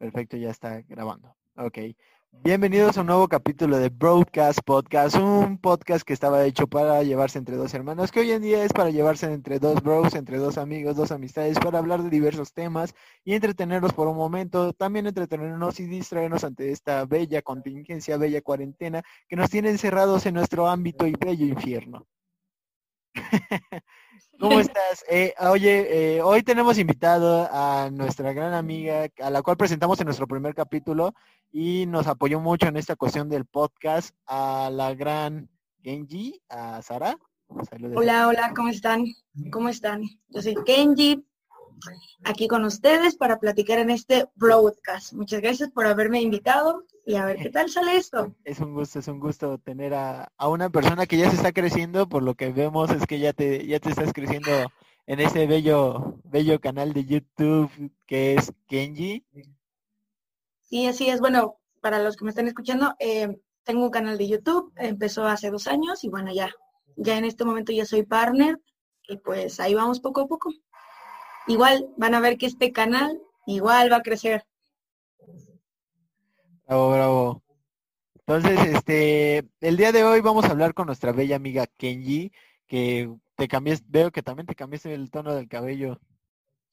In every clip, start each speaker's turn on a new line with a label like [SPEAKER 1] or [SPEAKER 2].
[SPEAKER 1] Perfecto, ya está grabando. Ok. Bienvenidos a un nuevo capítulo de Broadcast Podcast, un podcast que estaba hecho para llevarse entre dos hermanos, que hoy en día es para llevarse entre dos bros, entre dos amigos, dos amistades, para hablar de diversos temas y entretenerlos por un momento, también entretenernos y distraernos ante esta bella contingencia, bella cuarentena que nos tiene encerrados en nuestro ámbito y bello infierno. ¿Cómo estás? Eh, oye, eh, hoy tenemos invitado a nuestra gran amiga, a la cual presentamos en nuestro primer capítulo y nos apoyó mucho en esta cuestión del podcast, a la gran Genji, a Sara.
[SPEAKER 2] Hola, hola, ¿cómo están? ¿Cómo están? Yo soy Genji, aquí con ustedes para platicar en este broadcast. Muchas gracias por haberme invitado y a ver qué tal sale esto.
[SPEAKER 1] Es un gusto, es un gusto tener a, una persona que ya se está creciendo, por lo que vemos es que ya te, ya te estás creciendo en ese bello, bello canal de YouTube que es Kenji.
[SPEAKER 2] Sí, así es. Bueno, para los que me están escuchando, eh, tengo un canal de YouTube, empezó hace dos años y bueno, ya, ya en este momento ya soy partner y pues ahí vamos poco a poco igual van a ver que este canal igual va a crecer.
[SPEAKER 1] Bravo, bravo. Entonces, este, el día de hoy vamos a hablar con nuestra bella amiga Kenji, que te cambiaste, veo que también te cambiaste el tono del cabello.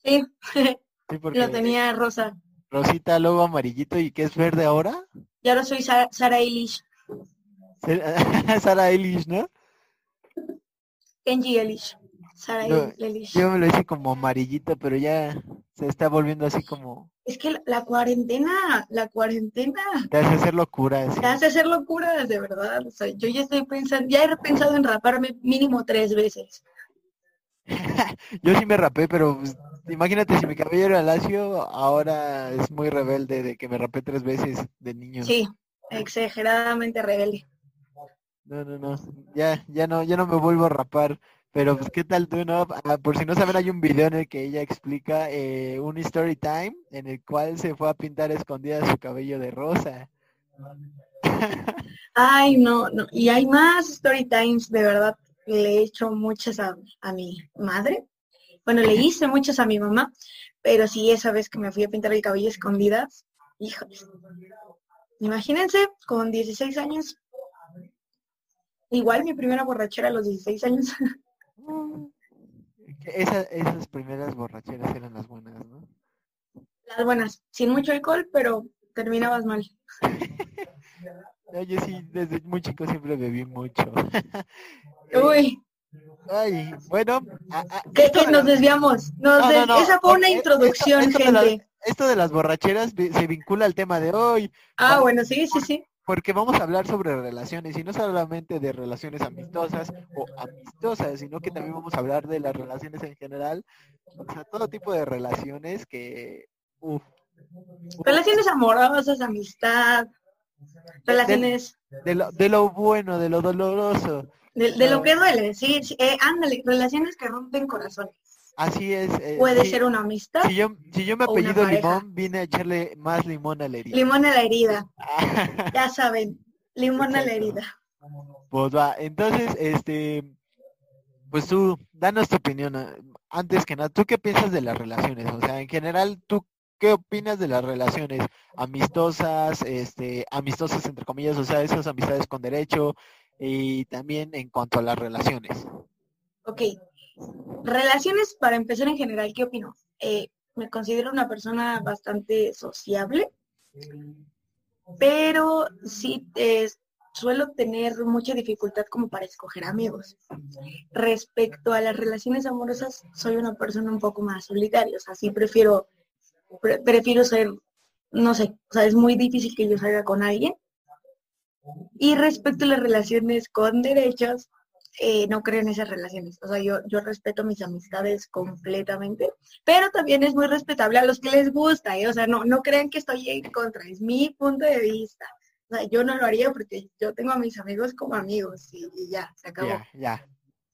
[SPEAKER 2] Sí, porque lo tenía rosa.
[SPEAKER 1] Rosita, luego amarillito, ¿y qué es verde ahora?
[SPEAKER 2] Y ahora soy Sara, Sara Elish.
[SPEAKER 1] Sara Elish, ¿no?
[SPEAKER 2] Kenji Elish
[SPEAKER 1] yo me lo hice como amarillito, pero ya se está volviendo así como...
[SPEAKER 2] Es que la, cuarentena, la cuarentena...
[SPEAKER 1] Te hace hacer locuras.
[SPEAKER 2] Te hace hacer locuras, de verdad. O sea, yo ya estoy pensando, ya he pensado en raparme mínimo tres veces.
[SPEAKER 1] yo sí me rapé, pero pues, imagínate si mi cabello era lacio, ahora es muy rebelde de que me rapé tres veces de niño.
[SPEAKER 2] Sí, exageradamente rebelde.
[SPEAKER 1] No, no, no. Ya, ya no, ya no me vuelvo a rapar. Pero pues qué tal tú, ¿no? Ah, por si no saben, hay un video en el que ella explica eh, un story time en el cual se fue a pintar escondida su cabello de rosa.
[SPEAKER 2] Ay, no, no. Y hay más story times, de verdad. Le he hecho muchas a, mi madre. Bueno, le hice muchas a mi mamá, pero sí esa vez que me fui a pintar el cabello escondidas, híjoles. Imagínense, con 16 años, igual mi primera borrachera a los 16 años.
[SPEAKER 1] esas primeras borracheras eran las buenas, ¿no?
[SPEAKER 2] Las buenas, sin mucho alcohol, pero terminabas mal.
[SPEAKER 1] yo sí, desde muy chico siempre bebí mucho.
[SPEAKER 2] Uy.
[SPEAKER 1] Ay, bueno.
[SPEAKER 2] ¿Qué, nos desviamos? Esa fue una introducción,
[SPEAKER 1] esto,
[SPEAKER 2] gente.
[SPEAKER 1] esto de las borracheras se vincula al tema de hoy.
[SPEAKER 2] Ah, bueno, sí, sí, sí
[SPEAKER 1] porque vamos a hablar sobre relaciones y no solamente de relaciones amistosas o amistosas, sino que también vamos a hablar de las relaciones en general, o sea, todo tipo de relaciones que...
[SPEAKER 2] relaciones amorosas, amistad, relaciones...
[SPEAKER 1] De, lo, de lo bueno, de lo doloroso.
[SPEAKER 2] De, lo que duele, sí, eh, ándale, relaciones que rompen corazones.
[SPEAKER 1] Así es.
[SPEAKER 2] Eh, Puede ser una amistad.
[SPEAKER 1] Si yo, si yo me apellido Limón, vine a echarle más limón a la herida.
[SPEAKER 2] Limón a la herida. ya saben, limón a la herida.
[SPEAKER 1] Pues va, entonces, este, pues tú, danos tu opinión. Ah, antes que nada, ¿tú qué piensas de las relaciones? O sea, en general, ¿tú qué opinas de las relaciones amistosas, este, amistosas entre comillas, o sea, esas amistades con derecho y también en cuanto a las relaciones?
[SPEAKER 2] Ok, Relaciones, para empezar en general, ¿qué opino? Eh, me considero una persona bastante sociable, pero sí eh, suelo tener mucha dificultad como para escoger amigos. Respecto a las relaciones amorosas, soy una persona un poco más solitaria, o sea, sí prefiero, prefiero ser, no sé, o sea, es muy difícil que yo salga con alguien. Y respecto a las relaciones con derechos, eh, no creo en esas relaciones. O sea, yo, yo respeto mis amistades completamente, pero también es muy respetable a los que les gusta, ¿eh? O sea, no, no crean que estoy en contra, es mi punto de vista. O sea, yo no lo haría porque yo tengo a mis amigos como amigos y, ya, se acabó.
[SPEAKER 1] Ya, ya.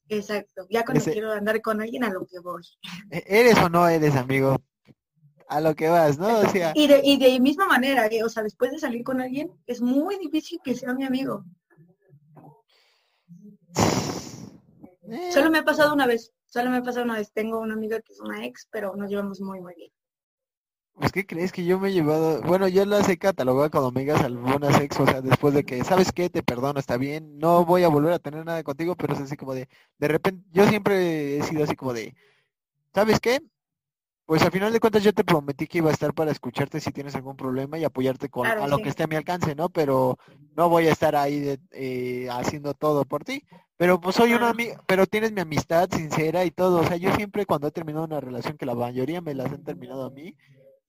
[SPEAKER 2] Exacto, ya cuando quiero andar con alguien a lo que voy.
[SPEAKER 1] ¿E-, ¿Eres o no eres amigo? A lo que vas, ¿no? O sea...
[SPEAKER 2] Y de, y de misma manera, ¿eh? o sea, después de salir con alguien, es muy difícil que sea mi amigo. Solo me ha pasado una vez, solo me ha pasado una vez. Tengo una amiga que es una ex, pero nos llevamos muy, muy bien.
[SPEAKER 1] Pues, ¿qué crees que yo me he llevado? Bueno, yo las he catalogado como amigas algunas ex, o sea, después de que, ¿sabes qué? Te perdono, está bien, no voy a volver a tener nada contigo, pero es así como de, de repente, yo siempre he sido así como de, ¿sabes qué? Pues al final de cuentas yo te prometí que iba a estar para escucharte si tienes algún problema y apoyarte con
[SPEAKER 2] Claro,
[SPEAKER 1] a lo
[SPEAKER 2] sí.
[SPEAKER 1] que esté a mi alcance, ¿no? Pero no voy a estar ahí de- eh, haciendo todo por ti. Pero pues soy una amiga, pero tienes mi amistad sincera y todo. O sea, yo siempre cuando he terminado una relación, que la mayoría me las han terminado a mí,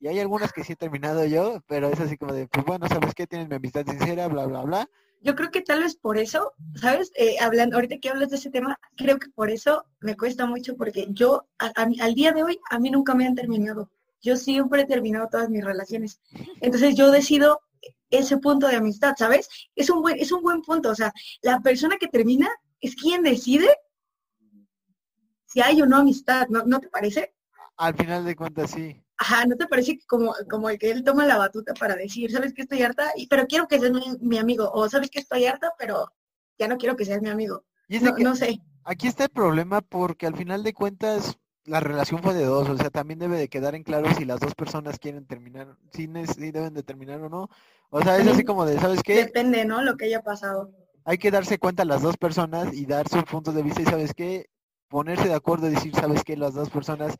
[SPEAKER 1] y hay algunas que sí he terminado yo, pero es así como de, pues bueno, ¿sabes qué? Tienes mi amistad sincera, bla, bla, bla.
[SPEAKER 2] Yo creo que tal vez por eso, ¿sabes? Eh, hablando, ahorita que hablas de ese tema, creo que por eso me cuesta mucho porque yo, a- a al día de hoy, a mí nunca me han terminado. Yo siempre he terminado todas mis relaciones. Entonces yo decido ese punto de amistad, ¿sabes? Es un buen, es un buen punto. O sea, la persona que termina es quien decide si hay o no amistad, ¿no, ¿no te parece?
[SPEAKER 1] Al final de cuentas, sí.
[SPEAKER 2] Ajá, ¿no te parece que como, como el que él toma la batuta para decir, sabes que estoy harta, y, pero quiero que seas mi, mi amigo, o sabes que estoy harta, pero ya no quiero que seas mi amigo?
[SPEAKER 1] Y
[SPEAKER 2] No,
[SPEAKER 1] que
[SPEAKER 2] no sé.
[SPEAKER 1] aquí está el problema porque al final de cuentas la relación fue de dos, o sea, también debe de quedar en claro si las dos personas quieren terminar, si, deben de terminar o no. O sea, es así como de, ¿sabes qué?
[SPEAKER 2] Depende, ¿no? Lo que haya pasado.
[SPEAKER 1] Hay que darse cuenta las dos personas y dar sus puntos de vista y, ¿sabes qué? Ponerse de acuerdo y decir, ¿sabes qué? Las dos personas,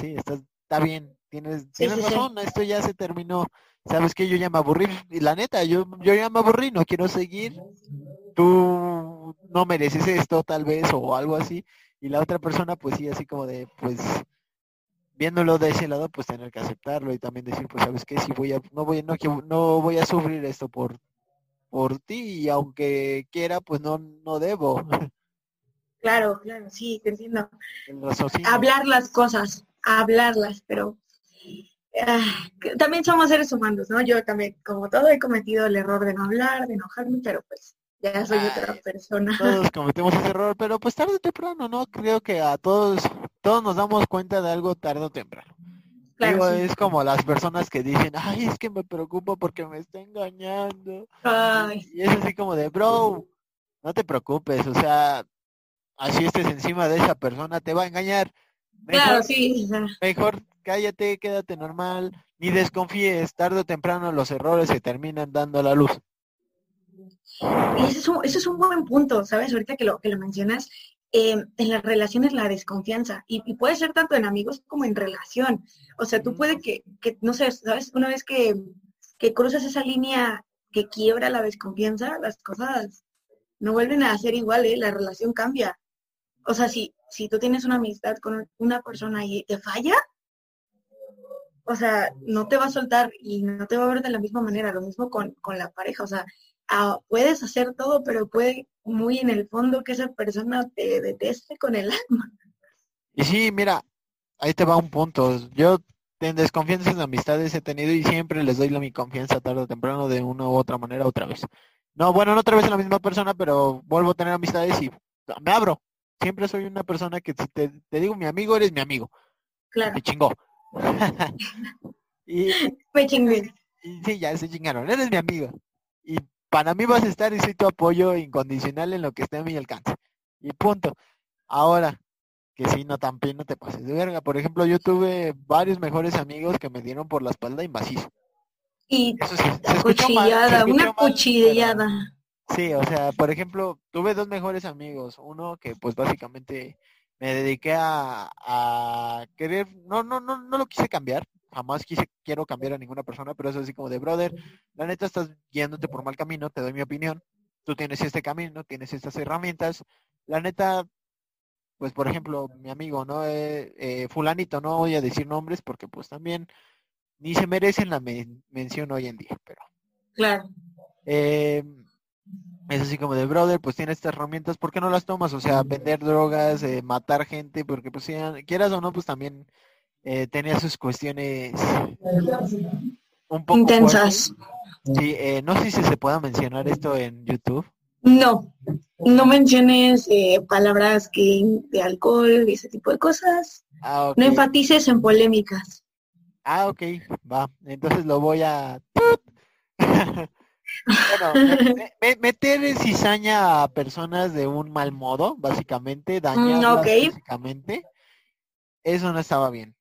[SPEAKER 1] sí, está, está bien, tienes, tienes
[SPEAKER 2] sí, sí.
[SPEAKER 1] razón, esto ya se terminó. ¿Sabes qué? Yo ya me aburrí, y la neta, yo, yo ya me aburrí, no quiero seguir. Tú no mereces esto, tal vez, o algo así. Y la otra persona, pues sí, así como de, pues, viéndolo de ese lado, pues tener que aceptarlo y también decir, pues, ¿sabes qué? Si voy a, no voy, no, no voy a sufrir esto por, por ti y aunque quiera, pues no, no debo.
[SPEAKER 2] Claro, claro, sí, te entiendo. Hablar las cosas, hablarlas, pero ah, también somos seres humanos, ¿no? Yo también, como todo, he cometido el error de no hablar, de enojarme, pero pues ya soy otra
[SPEAKER 1] Ay,
[SPEAKER 2] persona.
[SPEAKER 1] Todos cometemos ese error, pero pues tarde o temprano, ¿no? Creo que a todos, todos nos damos cuenta de algo tarde o temprano.
[SPEAKER 2] Claro,
[SPEAKER 1] Digo,
[SPEAKER 2] sí.
[SPEAKER 1] es como las personas que dicen, ay, es que me preocupo porque me está engañando.
[SPEAKER 2] Ay,
[SPEAKER 1] Y es así como de, bro, no te preocupes, o sea, así estés encima de esa persona, te va a engañar. Mejor,
[SPEAKER 2] claro, sí.
[SPEAKER 1] mejor cállate, quédate normal, ni desconfíes, tarde o temprano los errores se terminan dando a la luz.
[SPEAKER 2] Y ese es un, ese es un buen punto, ¿sabes? Ahorita que lo, que lo mencionas, eh, en las relaciones la desconfianza, y, puede ser tanto en amigos como en relación. O sea, tú puede que, que no sé, ¿sabes? Una vez que, que cruzas esa línea que quiebra la desconfianza, las cosas no vuelven a ser igual, ¿eh? La relación cambia. O sea, si, si tú tienes una amistad con una persona y te falla, o sea, no te va a soltar y no te va a ver de la misma manera, lo mismo con, con la pareja, o sea, ah, puedes hacer todo, pero puede muy en el fondo que esa persona te deteste con el alma.
[SPEAKER 1] Y sí, mira, ahí te va un punto. Yo en desconfianzas de amistades he tenido y siempre les doy la mi confianza tarde o temprano de una u otra manera otra vez. No, bueno, no otra vez a la misma persona, pero vuelvo a tener amistades y me abro. Siempre soy una persona que si te, te digo mi amigo, eres mi amigo.
[SPEAKER 2] Claro,
[SPEAKER 1] Me chingó. y,
[SPEAKER 2] me chingué.
[SPEAKER 1] y sí, ya se chingaron, eres mi amigo. Y para mí vas a estar y soy tu apoyo incondicional en lo que esté a mi alcance. Y punto. Ahora, que sí, no también no te pases de verga. Por ejemplo, yo tuve varios mejores amigos que me dieron por la espalda y macizo.
[SPEAKER 2] Y
[SPEAKER 1] Eso sí, se escuchó mal, se
[SPEAKER 2] cuchillada,
[SPEAKER 1] escuchó
[SPEAKER 2] una
[SPEAKER 1] mal, pero-
[SPEAKER 2] cuchillada.
[SPEAKER 1] Sí, o sea, por ejemplo, tuve dos mejores amigos. Uno que pues básicamente me dediqué a, a querer, no, no, no, no lo quise cambiar. Jamás quise, quiero cambiar a ninguna persona, pero es así como de, brother, la neta estás guiándote por mal camino, te doy mi opinión. Tú tienes este camino, tienes estas herramientas. La neta, pues por ejemplo, mi amigo, ¿no? Eh, eh, fulanito, no voy a decir nombres porque pues también ni se merecen la men- mención hoy en día, pero
[SPEAKER 2] Claro,
[SPEAKER 1] eh, es así como de brother, pues tiene estas herramientas, ¿por qué no las tomas? O sea, vender drogas, eh, matar gente, porque pues si quieras o no, pues también eh, tenía sus cuestiones un poco
[SPEAKER 2] intensas.
[SPEAKER 1] fuertes. Sí, eh, no sé si se pueda mencionar esto en YouTube.
[SPEAKER 2] No, no menciones eh, palabras que de alcohol y ese tipo de cosas.
[SPEAKER 1] Ah, ok.
[SPEAKER 2] No enfatices en polémicas.
[SPEAKER 1] Ah, ok, va. Entonces lo voy a... bueno, me- me- meter cizaña a personas de un mal modo, básicamente, dañarlas
[SPEAKER 2] ok.
[SPEAKER 1] físicamente, eso no estaba bien.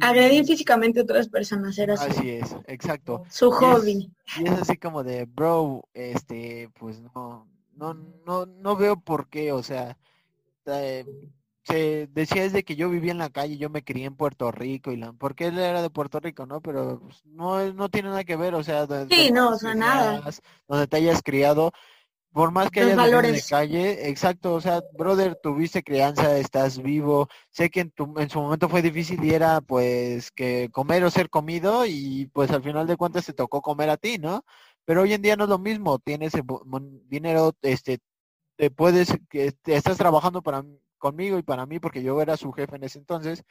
[SPEAKER 2] agredir físicamente a otras personas era su,
[SPEAKER 1] Así es, exacto.
[SPEAKER 2] su
[SPEAKER 1] Y es-
[SPEAKER 2] hobby.
[SPEAKER 1] Y es así como de, bro, este, pues no, no, no, no veo por qué, o sea, eh, se decía desde que yo vivía en la calle, yo me crié en Puerto Rico y la, porque él era de Puerto Rico, ¿no? Pero pues, no, no tiene nada que ver, o sea, de-
[SPEAKER 2] Sí,
[SPEAKER 1] de
[SPEAKER 2] no, o sea, nada.
[SPEAKER 1] donde te hayas criado, por más que
[SPEAKER 2] Los
[SPEAKER 1] hayas venido de
[SPEAKER 2] valores.
[SPEAKER 1] calle, exacto, o sea, brother, tuviste crianza, estás vivo, sé que en, tu, en su momento fue difícil y era pues que comer o ser comido y pues al final de cuentas te tocó comer a ti, ¿no? Pero hoy en día no es lo mismo, tienes dinero, este, te puedes, que estás trabajando para mí- conmigo y para mí porque yo era su jefe en ese entonces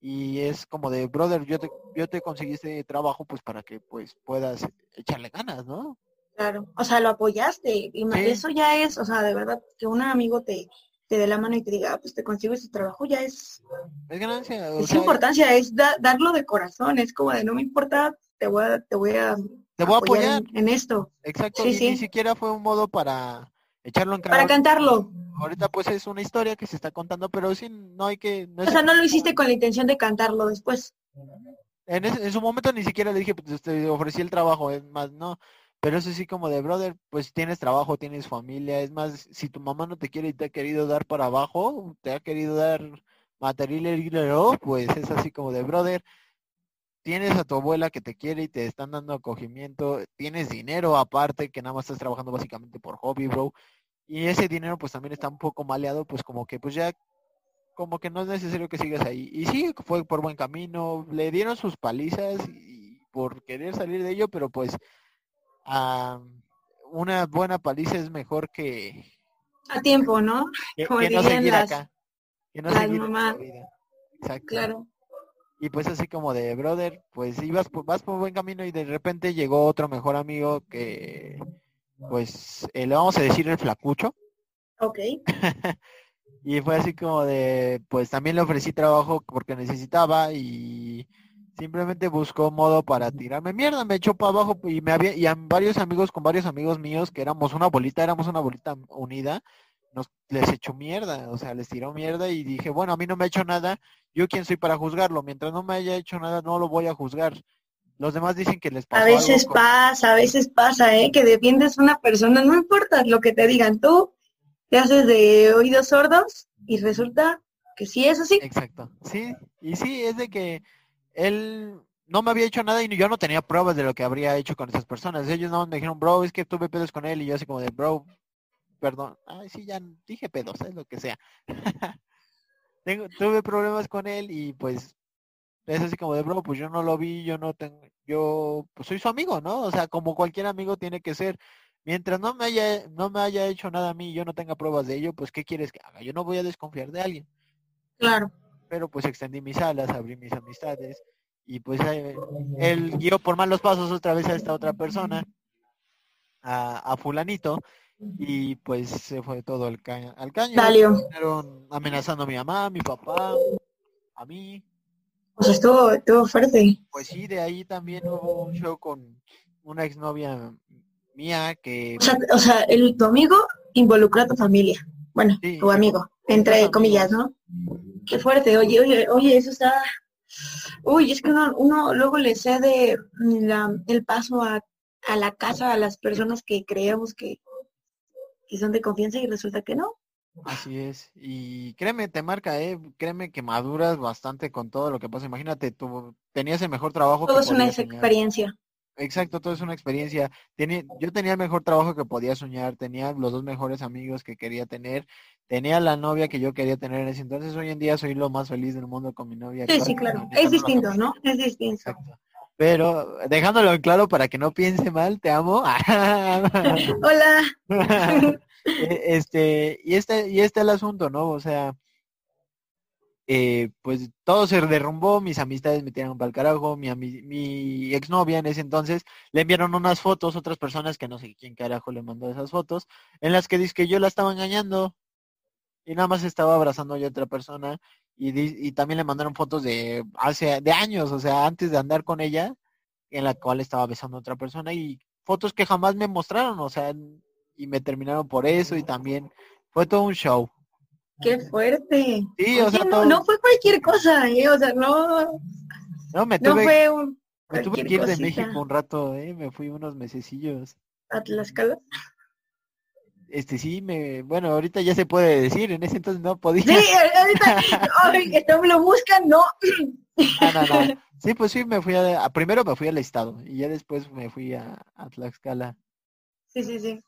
[SPEAKER 1] y es como de, brother, yo te, yo te conseguí este trabajo pues para que pues puedas echarle ganas, ¿no?
[SPEAKER 2] Claro, o sea, lo apoyaste. Y
[SPEAKER 1] Sí.
[SPEAKER 2] eso ya es, o sea, de verdad, que un amigo te, te dé la mano y te diga, "Ah, pues te consigo ese trabajo, ya es,
[SPEAKER 1] Es ganancia, o
[SPEAKER 2] es
[SPEAKER 1] sea,
[SPEAKER 2] importancia, es da- darlo de corazón, es como de no me importa, te voy a, te voy a,
[SPEAKER 1] Te voy a apoyar.
[SPEAKER 2] en, en esto,
[SPEAKER 1] Exacto,
[SPEAKER 2] Sí,
[SPEAKER 1] y
[SPEAKER 2] sí.
[SPEAKER 1] ni siquiera fue un modo para echarlo en cara.
[SPEAKER 2] para cantarlo.
[SPEAKER 1] Ahorita pues es una historia que se está contando, pero sí no hay que... No
[SPEAKER 2] O
[SPEAKER 1] es-
[SPEAKER 2] sea, no lo hiciste con la intención de cantarlo después.
[SPEAKER 1] en, ese- en su momento ni siquiera le dije, pues te ofrecí el trabajo, es más, no. Pero eso sí como de, brother, pues tienes trabajo, tienes familia, es más, si tu mamá no te quiere y te ha querido dar para abajo, te ha querido dar material pues es así como de, brother, tienes a tu abuela que te quiere y te están dando acogimiento, tienes dinero aparte, que nada más estás trabajando básicamente por hobby, bro, y ese dinero pues también está un poco maleado, pues como que pues ya como que no es necesario que sigas ahí. Y sí, fue por buen camino, le dieron sus palizas y por querer salir de ello, pero pues ah, una buena paliza es mejor que,
[SPEAKER 2] A tiempo, ¿no?
[SPEAKER 1] que,
[SPEAKER 2] Como
[SPEAKER 1] que no seguir
[SPEAKER 2] las-
[SPEAKER 1] acá. Que no seguir vida. Exacto.
[SPEAKER 2] Claro.
[SPEAKER 1] Y pues así como de brother, pues ibas por, vas por buen camino y de repente llegó otro mejor amigo que pues eh, le vamos a decir el flacucho.
[SPEAKER 2] Ok.
[SPEAKER 1] y fue así como de, pues también le ofrecí trabajo porque necesitaba y simplemente buscó modo para tirarme mierda, me echó para abajo y me había, y a varios amigos con varios amigos míos que éramos una bolita, éramos una bolita unida, nos les echó mierda, o sea, les tiró mierda y dije, bueno, a mí no me ha hecho nada, yo quién soy para juzgarlo, mientras no me haya hecho nada, no lo voy a juzgar. Los demás dicen que les pasó
[SPEAKER 2] A veces pasa, a veces pasa, ¿eh? Que defiendes a una persona, no importa lo que te digan, tú te haces de oídos sordos y resulta que sí es así.
[SPEAKER 1] Exacto, sí, y sí, es de que él no me había hecho nada y yo no tenía pruebas de lo que habría hecho con esas personas. Ellos no me dijeron, bro, es que tuve pedos con él y yo así como de, bro, perdón, ay, sí, ya dije pedos, es lo que sea. Tengo, tuve problemas con él y pues es así como de, bro, pues yo no lo vi, yo no tengo, yo, pues soy su amigo, ¿no? O sea, como cualquier amigo tiene que ser. Mientras no me haya, no me haya hecho nada a mí y yo no tenga pruebas de ello, pues ¿qué quieres que haga? Yo no voy a desconfiar de alguien
[SPEAKER 2] Claro.
[SPEAKER 1] pero pues extendí mis alas, abrí mis amistades y pues eh, él guió por malos pasos otra vez a esta otra persona, a, a fulanito, y pues se fue todo al, ca- al caño. Amenazando a mi mamá, a mi papá, a mí.
[SPEAKER 2] Sea, estuvo, estuvo fuerte.
[SPEAKER 1] Pues sí, de ahí también hubo un show con una exnovia mía que...
[SPEAKER 2] O sea, o sea el, tu amigo involucró a tu familia. Bueno,
[SPEAKER 1] Sí,
[SPEAKER 2] tu amigo, entre comillas, ¿no? Qué fuerte. Oye, oye, oye, eso está... Uy, es que uno, uno luego le cede la- el paso a, a la casa a las personas que creemos que, que son de confianza y resulta que no.
[SPEAKER 1] Así es. Y créeme, te marca, ¿eh? Créeme que maduras bastante con todo lo que pasa. Imagínate, tú tenías el mejor trabajo
[SPEAKER 2] Todo
[SPEAKER 1] que
[SPEAKER 2] es una
[SPEAKER 1] soñar.
[SPEAKER 2] experiencia.
[SPEAKER 1] Exacto, todo es una experiencia. Tenía, yo tenía el mejor trabajo que podía soñar, tenía los dos mejores amigos que quería tener, tenía la novia que yo quería tener en ese entonces. Hoy en día soy lo más feliz del mundo con mi novia.
[SPEAKER 2] Sí, sí, claro. Es distinto. ¿no? Es distinto.
[SPEAKER 1] Exacto. Pero dejándolo en claro para que no piense mal, te amo.
[SPEAKER 2] Hola.
[SPEAKER 1] E- este, y este, y este el asunto, ¿no? O sea, eh, pues todo se derrumbó, mis amistades me tiraron para el carajo, mi, ami- mi exnovia en ese entonces le enviaron unas fotos, otras personas que no sé quién carajo le mandó esas fotos, en las que dice que yo la estaba engañando y nada más estaba abrazando a otra persona y, y también le mandaron fotos de hace de años, o sea, antes de andar con ella, en la cual estaba besando a otra persona y fotos que jamás me mostraron, o sea, y me terminaron por eso y también fue todo un show.
[SPEAKER 2] Qué fuerte.
[SPEAKER 1] Sí, o sea,
[SPEAKER 2] no,
[SPEAKER 1] todo-
[SPEAKER 2] no fue cualquier cosa, ¿eh? O sea, no,
[SPEAKER 1] No, me
[SPEAKER 2] no
[SPEAKER 1] tuve,
[SPEAKER 2] fue un
[SPEAKER 1] me tuve que ir de. México un rato, ¿eh? Me fui unos mesecillos.
[SPEAKER 2] a Tlaxcala.
[SPEAKER 1] Este sí, me, bueno, ahorita ya se puede decir, en ese entonces no podía.
[SPEAKER 2] Sí, ahorita, no me lo buscan, no.
[SPEAKER 1] No, no, no. Sí, pues sí, me fui a, a- primero me fui al estado y ya después me fui a, a Tlaxcala
[SPEAKER 2] Sí, sí, sí.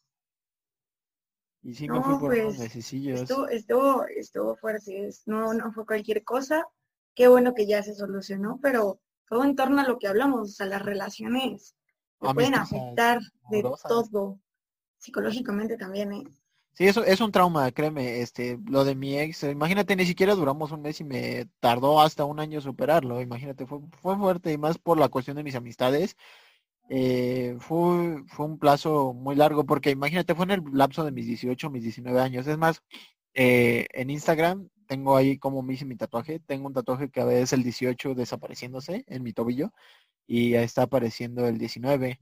[SPEAKER 1] Y sí me
[SPEAKER 2] No,
[SPEAKER 1] fui por
[SPEAKER 2] pues,
[SPEAKER 1] mesecillos.
[SPEAKER 2] Estuvo, estuvo, estuvo fuerte. No, no fue cualquier cosa. Qué bueno que ya se solucionó, pero todo en torno a lo que hablamos, o sea, las relaciones te pueden afectar de
[SPEAKER 1] amorosas.
[SPEAKER 2] todo. Psicológicamente también, ¿eh?
[SPEAKER 1] Sí, eso es un trauma, créeme, este, lo de mi ex, imagínate, ni siquiera duramos un mes y me tardó hasta un año superarlo, imagínate, fue, fue fuerte y más por la cuestión de mis amistades, eh, fue, fue un plazo muy largo porque imagínate, fue en el lapso de mis 18, mis 19 años, es más, eh, en Instagram tengo ahí como me hice mi tatuaje, tengo un tatuaje que a veces el 18 desapareciéndose en mi tobillo y ahí está apareciendo el 19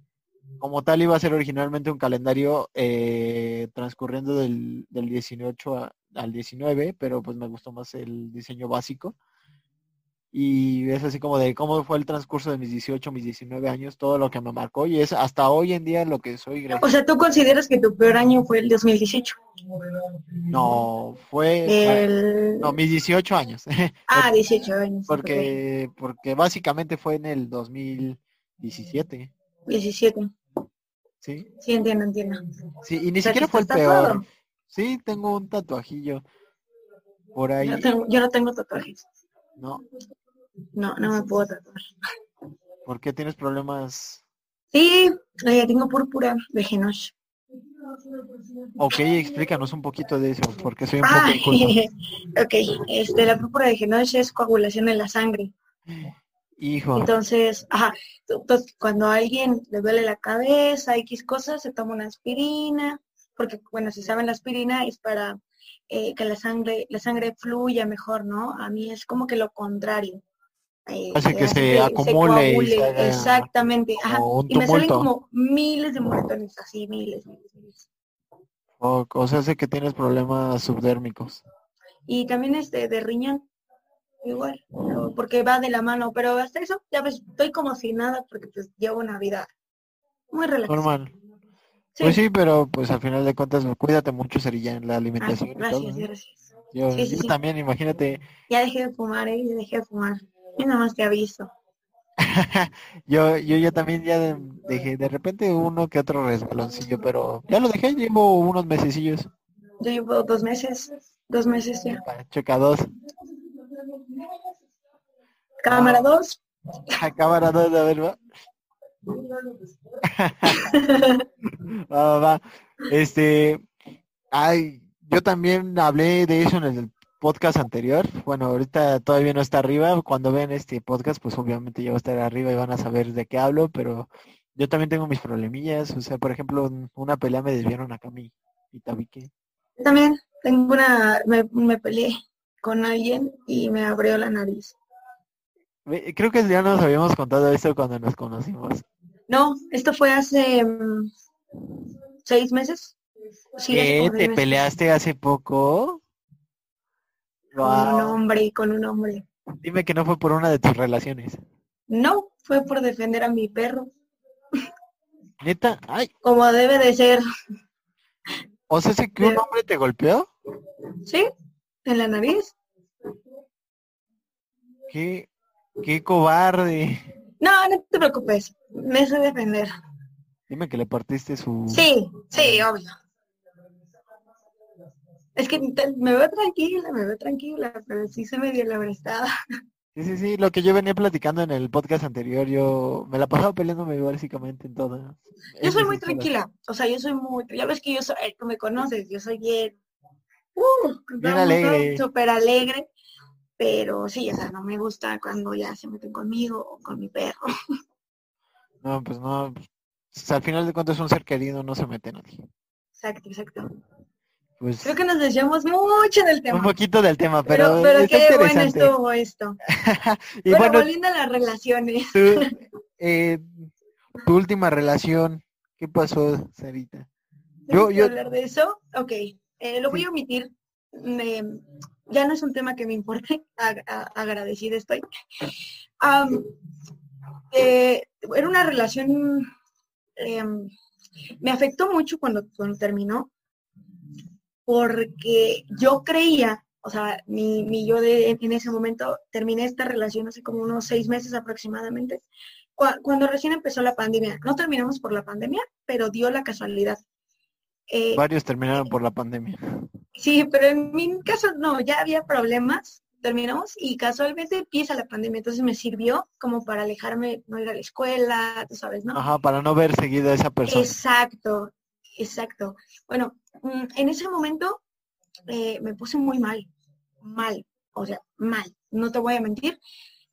[SPEAKER 1] como tal iba a ser originalmente un calendario eh, transcurriendo del, del 18 a- al 19, pero pues me gustó más el diseño básico. Y es así como de cómo fue el transcurso de mis 18, mis 19 años, todo lo que me marcó y es hasta hoy en día lo que soy.
[SPEAKER 2] O sea, ¿tú consideras que tu peor año fue el 2018?
[SPEAKER 1] No, fue...
[SPEAKER 2] El...
[SPEAKER 1] No, mis 18 años.
[SPEAKER 2] Ah, 18 años.
[SPEAKER 1] porque, porque básicamente fue en el 2017,
[SPEAKER 2] 17.
[SPEAKER 1] ¿sí?
[SPEAKER 2] Sí, entiendo, entiendo.
[SPEAKER 1] Sí, y ni
[SPEAKER 2] O sea, que
[SPEAKER 1] siquiera fue el peor. Sí, tengo un tatuajillo por ahí.
[SPEAKER 2] Yo, tengo- yo no tengo tatuajes.
[SPEAKER 1] No,
[SPEAKER 2] No, no me puedo tatuar.
[SPEAKER 1] ¿por qué tienes problemas?
[SPEAKER 2] Sí, eh, tengo púrpura de Genosh.
[SPEAKER 1] Ok, explícanos un poquito de eso, porque soy un poco
[SPEAKER 2] Ah, ok, este, la púrpura de Genosh es coagulación en la sangre.
[SPEAKER 1] Hijo,
[SPEAKER 2] Entonces, ajá, cuando a alguien le duele la cabeza, X cosas, se toma una aspirina, porque, bueno, si saben, la aspirina es para eh, que la sangre, la sangre fluya mejor, ¿no? A mí es como que lo contrario. Eh,
[SPEAKER 1] Hace que se acumule y se haga
[SPEAKER 2] Exactamente, ajá. Y me salen como miles de moretones, así, miles, miles, miles.
[SPEAKER 1] o, o sea, sé que tienes problemas subdérmicos.
[SPEAKER 2] Y también este de riñón, igual, pero- porque va de la mano, pero hasta eso, ya ves, estoy como sin nada porque pues llevo una vida muy relajada.
[SPEAKER 1] Normal.
[SPEAKER 2] Sí.
[SPEAKER 1] Pues sí, pero pues al final de cuentas, cuídate mucho, Serilla, en la
[SPEAKER 2] Ah,
[SPEAKER 1] alimentación y todo,
[SPEAKER 2] gracias,
[SPEAKER 1] ¿no?
[SPEAKER 2] gracias.
[SPEAKER 1] Yo,
[SPEAKER 2] Sí, sí,
[SPEAKER 1] yo
[SPEAKER 2] sí.
[SPEAKER 1] también, imagínate,
[SPEAKER 2] Ya dejé de fumar, ¿eh? Ya dejé de fumar. Yo nada más te aviso.
[SPEAKER 1] yo, yo ya también ya de- dejé de repente uno que otro resbaloncillo, pero ya lo dejé, llevo unos mesecillos.
[SPEAKER 2] Yo llevo dos meses, dos meses ya.
[SPEAKER 1] Ah, Checa dos.
[SPEAKER 2] Cámara dos.
[SPEAKER 1] Cámara dos, a ver, va, va. Este, ay, yo también hablé de eso en el podcast anterior. Bueno, ahorita todavía no está arriba. Cuando ven este podcast, pues obviamente ya va a estar arriba y van a saber de qué hablo, pero yo también tengo mis problemillas. O sea, por ejemplo, una pelea me desviaron acá mi, mi tabique.
[SPEAKER 2] Yo también tengo una, me, me peleé con alguien y me abrió la nariz.
[SPEAKER 1] Creo que ya nos habíamos contado esto cuando nos conocimos.
[SPEAKER 2] No, esto fue hace mm, seis meses. Sí,
[SPEAKER 1] ¿Te
[SPEAKER 2] meses.
[SPEAKER 1] peleaste hace poco?
[SPEAKER 2] Con un hombre, con un hombre.
[SPEAKER 1] Dime que no fue por una de tus relaciones.
[SPEAKER 2] No, fue por defender a mi perro,
[SPEAKER 1] Neta, ay,
[SPEAKER 2] como debe de ser.
[SPEAKER 1] o sea, ¿sí que un hombre te golpeó?
[SPEAKER 2] ¿Sí? En la nariz.
[SPEAKER 1] Qué, qué cobarde.
[SPEAKER 2] No, no te preocupes. Me sé defender.
[SPEAKER 1] Dime que le partiste su...
[SPEAKER 2] Sí, sí, obvio. Es que me veo tranquila, me veo tranquila, pero sí se me dio la prestada.
[SPEAKER 1] Sí, sí, sí, lo que yo venía platicando en el podcast anterior, yo me la pasaba peleándome básicamente en todo.
[SPEAKER 2] Yo soy muy tranquila, o sea, yo soy muy, ya ves que yo soy, tú me conoces, yo soy bien, uh,
[SPEAKER 1] Bien
[SPEAKER 2] vamos,
[SPEAKER 1] alegre.
[SPEAKER 2] súper alegre, pero sí, o sea, no me gusta cuando ya se meten conmigo o con mi perro.
[SPEAKER 1] No, pues no, pues, al final de cuentas es un ser querido, no se mete nadie.
[SPEAKER 2] Exacto, exacto.
[SPEAKER 1] Pues
[SPEAKER 2] Creo que nos desviamos mucho del
[SPEAKER 1] un
[SPEAKER 2] tema.
[SPEAKER 1] poquito del tema, pero,
[SPEAKER 2] Pero, qué bueno estuvo esto.
[SPEAKER 1] y
[SPEAKER 2] Pero
[SPEAKER 1] bueno,
[SPEAKER 2] volviendo a las relaciones.
[SPEAKER 1] eh, tu última relación, ¿qué pasó, Sarita? Yo-
[SPEAKER 2] ¿Tengo que
[SPEAKER 1] yo-
[SPEAKER 2] hablar de eso? Ok, eh, lo voy
[SPEAKER 1] Sí.
[SPEAKER 2] a omitir ya no es un tema que me importe, agradecida estoy. Eh, era una relación, em, me afectó mucho cuando, cuando terminó, porque yo creía, o sea, mi, yo de, en ese momento terminé esta relación hace como unos seis meses aproximadamente, cuando recién empezó la pandemia. No terminamos por la pandemia, pero dio la casualidad.
[SPEAKER 1] Eh, Varios terminaron por la pandemia.
[SPEAKER 2] Sí, pero en mi caso no, ya había problemas, terminamos y casualmente empieza la pandemia, entonces me sirvió como para alejarme, no ir a la escuela, tú sabes, ¿no?
[SPEAKER 1] Ajá, para no ver seguida a esa persona.
[SPEAKER 2] Exacto, exacto. Bueno, mm, en ese momento eh, me puse muy mal, mal, o sea, mal, no te voy a mentir,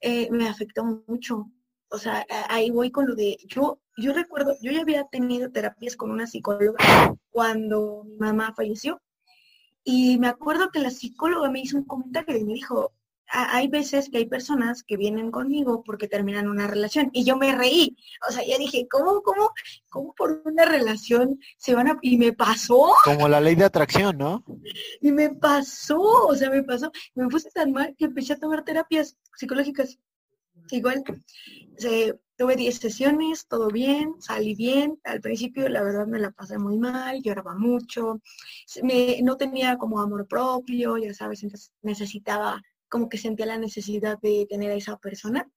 [SPEAKER 2] eh, me afectó mucho. O sea, ahí voy con lo de, yo, yo recuerdo, yo ya había tenido terapias con una psicóloga cuando mi mamá falleció. Y me acuerdo que la psicóloga me hizo un comentario y me dijo, hay veces que hay personas que vienen conmigo porque terminan una relación y yo me reí. O sea, ya dije, ¿cómo, cómo, cómo por una relación se van a... Y me pasó.
[SPEAKER 1] Como la ley de atracción, ¿no?
[SPEAKER 2] Y me pasó, o sea, me pasó. Me puse tan mal que empecé a tomar terapias psicológicas. Igual, tuve 10 sesiones, todo bien, salí bien. Al principio, la verdad, me la pasé muy mal, lloraba mucho. Me, no tenía como amor propio, ya sabes, necesitaba como que sentía la necesidad de tener a esa persona.